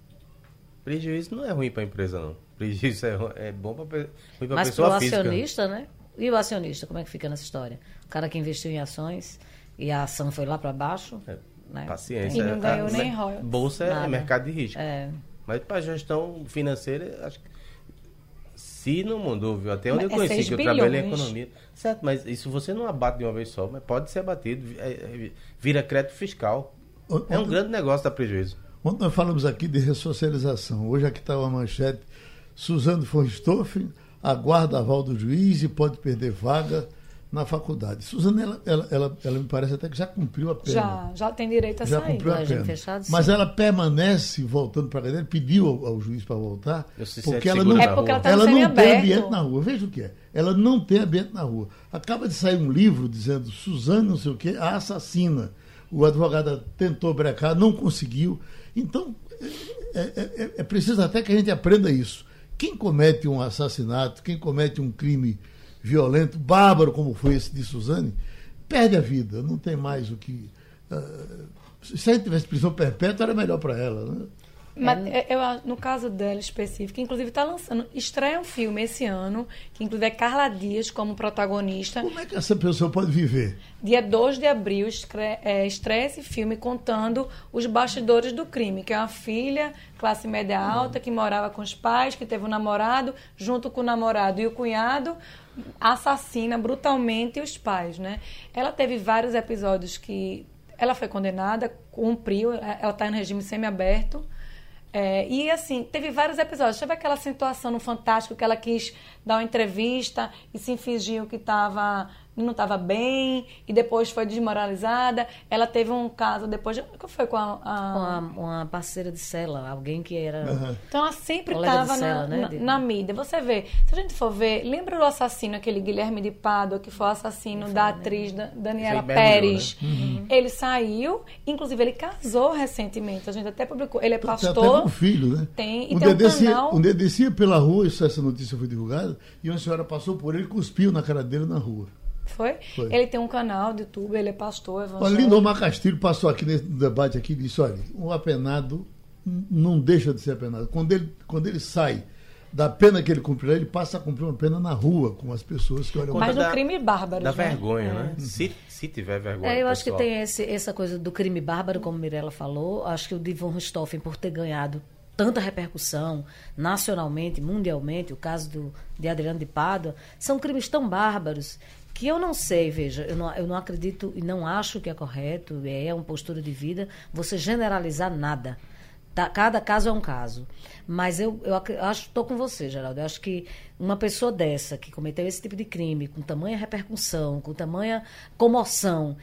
Prejuízo não é ruim para a empresa, não. Prejuízo é, é bom para a pessoa física. Mas acionista, né? E o acionista, como é que fica nessa história? O cara que investiu em ações e a ação foi lá para baixo. É, né? Paciência. E não ganhou é, nem royalties. Bolsa é Nada. é mercado de risco. É. Mas para gestão financeira, acho que se não mandou, viu? Até onde mas eu conheci, é que eu bilhões. trabalho em economia. Certo, mas isso você não abate de uma vez só, mas pode ser abatido. Vira crédito fiscal. É um grande negócio dar prejuízo. Ontem nós falamos aqui de ressocialização. Hoje aqui está uma manchete. Suzano von Stoffen aguarda aval do juiz e pode perder vaga na faculdade. Suzana, ela, ela, ela, ela me parece até que já cumpriu a pena. Já, já tem direito a já sair. cumpriu a pena. fechado, Mas ela permanece voltando para a cadeia, pediu ao, ao juiz para voltar, porque é ela não, É porque ela tá ela não tem ambiente na rua. Veja o que é. Ela não tem ambiente na rua. Acaba de sair um livro dizendo Suzane, não sei o quê, a assassina. O advogado tentou brecar, não conseguiu. Então, é, é- é- é preciso até que a gente aprenda isso. Quem comete um assassinato, quem comete um crime violento, bárbaro como foi esse de Suzane, perde a vida. Não tem mais o que. ah, se a gente tivesse prisão perpétua, era melhor para ela. Né? Mas é, eu, no caso dela específico, inclusive está lançando, estreia um filme esse ano, que inclusive é Carla Dias como protagonista. Como é que essa pessoa pode viver? Dia 2 de abril estre- é, estreia esse filme contando os bastidores do crime, que é uma filha, classe média alta, que morava com os pais, que teve um namorado, junto com o namorado e o cunhado, assassina brutalmente os pais, né? Ela teve vários episódios que ela foi condenada, cumpriu, ela está em regime semiaberto. É, e assim, teve vários episódios. Teve aquela situação no Fantástico que ela quis dar uma entrevista e se fingiu que estava não estava bem e depois foi desmoralizada. Ela teve um caso depois. de- O que foi com a. a- Uma, uma parceira de cela, alguém que era. Aham. Então ela sempre estava na, né, na, de- na mídia. Você vê, se a gente for ver, lembra do assassino, aquele Guilherme de Pádua, que foi o assassino da atriz da- Daniela Isso aí mergulhou, Pérez? Ele saiu, inclusive ele casou recentemente. A gente até publicou. Ele é Tem pastor. com filho, né? Tem, e um, tem um canal- um dia desse ia pela rua, isso, essa notícia foi divulgada, e uma senhora passou por ele e cuspiu na cara dele na rua. Foi? Foi. Ele tem um canal de YouTube, ele é pastor O evangélico. Lindomar Castilho passou aqui nesse debate aqui e disse, olha, um apenado não deixa de ser apenado. Quando ele, quando ele sai da pena que ele cumprirá, ele passa a cumprir uma pena na rua com as pessoas que olham Mas no da- crime bárbaro. Da né? vergonha, né? Se, se tiver vergonha. É, eu acho que tem esse- essa coisa do crime bárbaro, como Mirella falou. Acho que o Divon Richthofen, por ter ganhado tanta repercussão nacionalmente, mundialmente, o caso do, de Adriano de Pádua, são crimes tão bárbaros que eu não sei, veja, eu não, eu não acredito e não acho que é correto, é uma postura de vida, você generalizar nada. Tá, cada caso é um caso. Mas eu, eu ac- acho, estou com você, Geraldo. Eu acho que uma pessoa dessa, que cometeu esse tipo de crime, com tamanha repercussão, com tamanha comoção,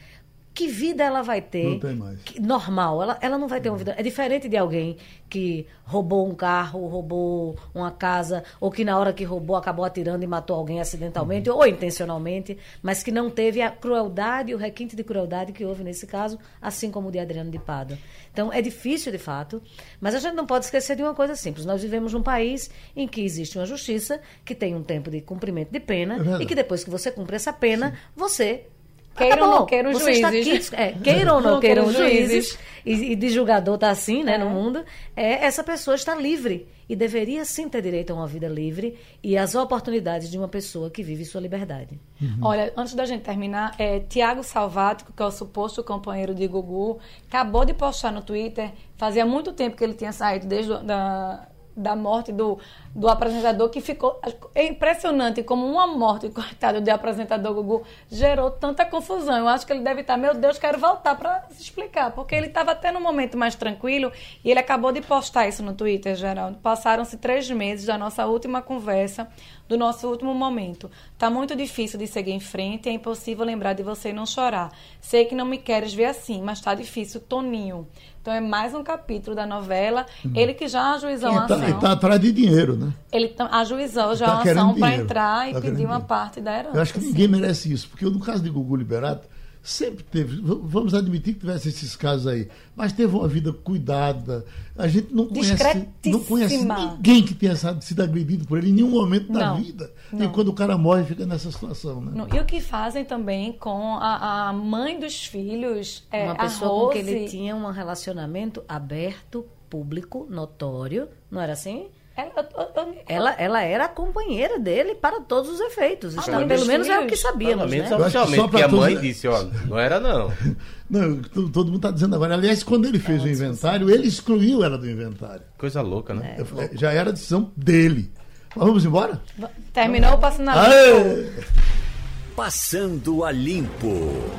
que vida ela vai ter? Não tem mais. que- normal. Ela, ela não vai ter uma vida. É diferente de alguém que roubou um carro, roubou uma casa, ou que na hora que roubou acabou atirando e matou alguém acidentalmente ou intencionalmente, mas que não teve a crueldade, o requinte de crueldade que houve nesse caso, assim como o de Adriano de Pádua. Então é difícil de fato, mas a gente não pode esquecer de uma coisa simples. Nós vivemos num país em que existe uma justiça que tem um tempo de cumprimento de pena verdade. e que depois que você cumpre essa pena, você Queiram ou não queiram os Você está juízes. aqui, é, queiram ou não, Não queiram os os juízes, juízes. e, e de julgador está assim, né, É. no mundo, é, essa pessoa está livre e deveria sim ter direito a uma vida livre e às oportunidades de uma pessoa que vive sua liberdade. Olha, antes da gente terminar, é, Tiago Salvático, que é o suposto companheiro de Gugu, acabou de postar no Twitter, fazia muito tempo que ele tinha saído desde da, da morte do, do apresentador, que ficou... É impressionante como uma morte, coitado do apresentador Gugu, gerou tanta confusão. Eu acho que ele deve estar, meu Deus, quero voltar para se explicar, porque ele estava até num momento mais tranquilo e ele acabou de postar isso no Twitter, Geraldo. Passaram-se três meses da nossa última conversa, do nosso último momento. Tá muito difícil de seguir em frente, é impossível lembrar de você e não chorar. Sei que não me queres ver assim, mas tá difícil, Toninho. Então é mais um capítulo da novela. Ele que já ajuizou uma Ele ação. está atrás de dinheiro, né? Ele ajuizou já Tá uma querendo ação para entrar e Tá pedir uma dinheiro. parte da herança. Eu acho que ninguém merece isso, porque no caso de Gugu Liberato, sempre teve, vamos admitir que tivesse esses casos aí, mas teve uma vida cuidada. A gente não conhece, não conhece ninguém que tenha sido agredido por ele em nenhum momento da Não, vida. E não. quando o cara morre, fica nessa situação, né? E o que fazem também com a, a mãe dos filhos, é, uma a pessoa com que ele tinha um relacionamento aberto, público, notório, não era assim? Ela, eu- eu- eu- Ela, ela era a companheira dele para todos os efeitos. Isso, não, pelo menos é o que sabíamos, Pelo menos né? Que oficialmente, porque a mãe todos- disse, ó, não era não. Não, to- todo mundo está dizendo agora. Aliás, quando ele fez o inventário, ele excluiu ela do inventário. Coisa louca, né? É. Falei, Já era decisão dele. Mas vamos embora? terminou o passo na Aê! Passando a limpo.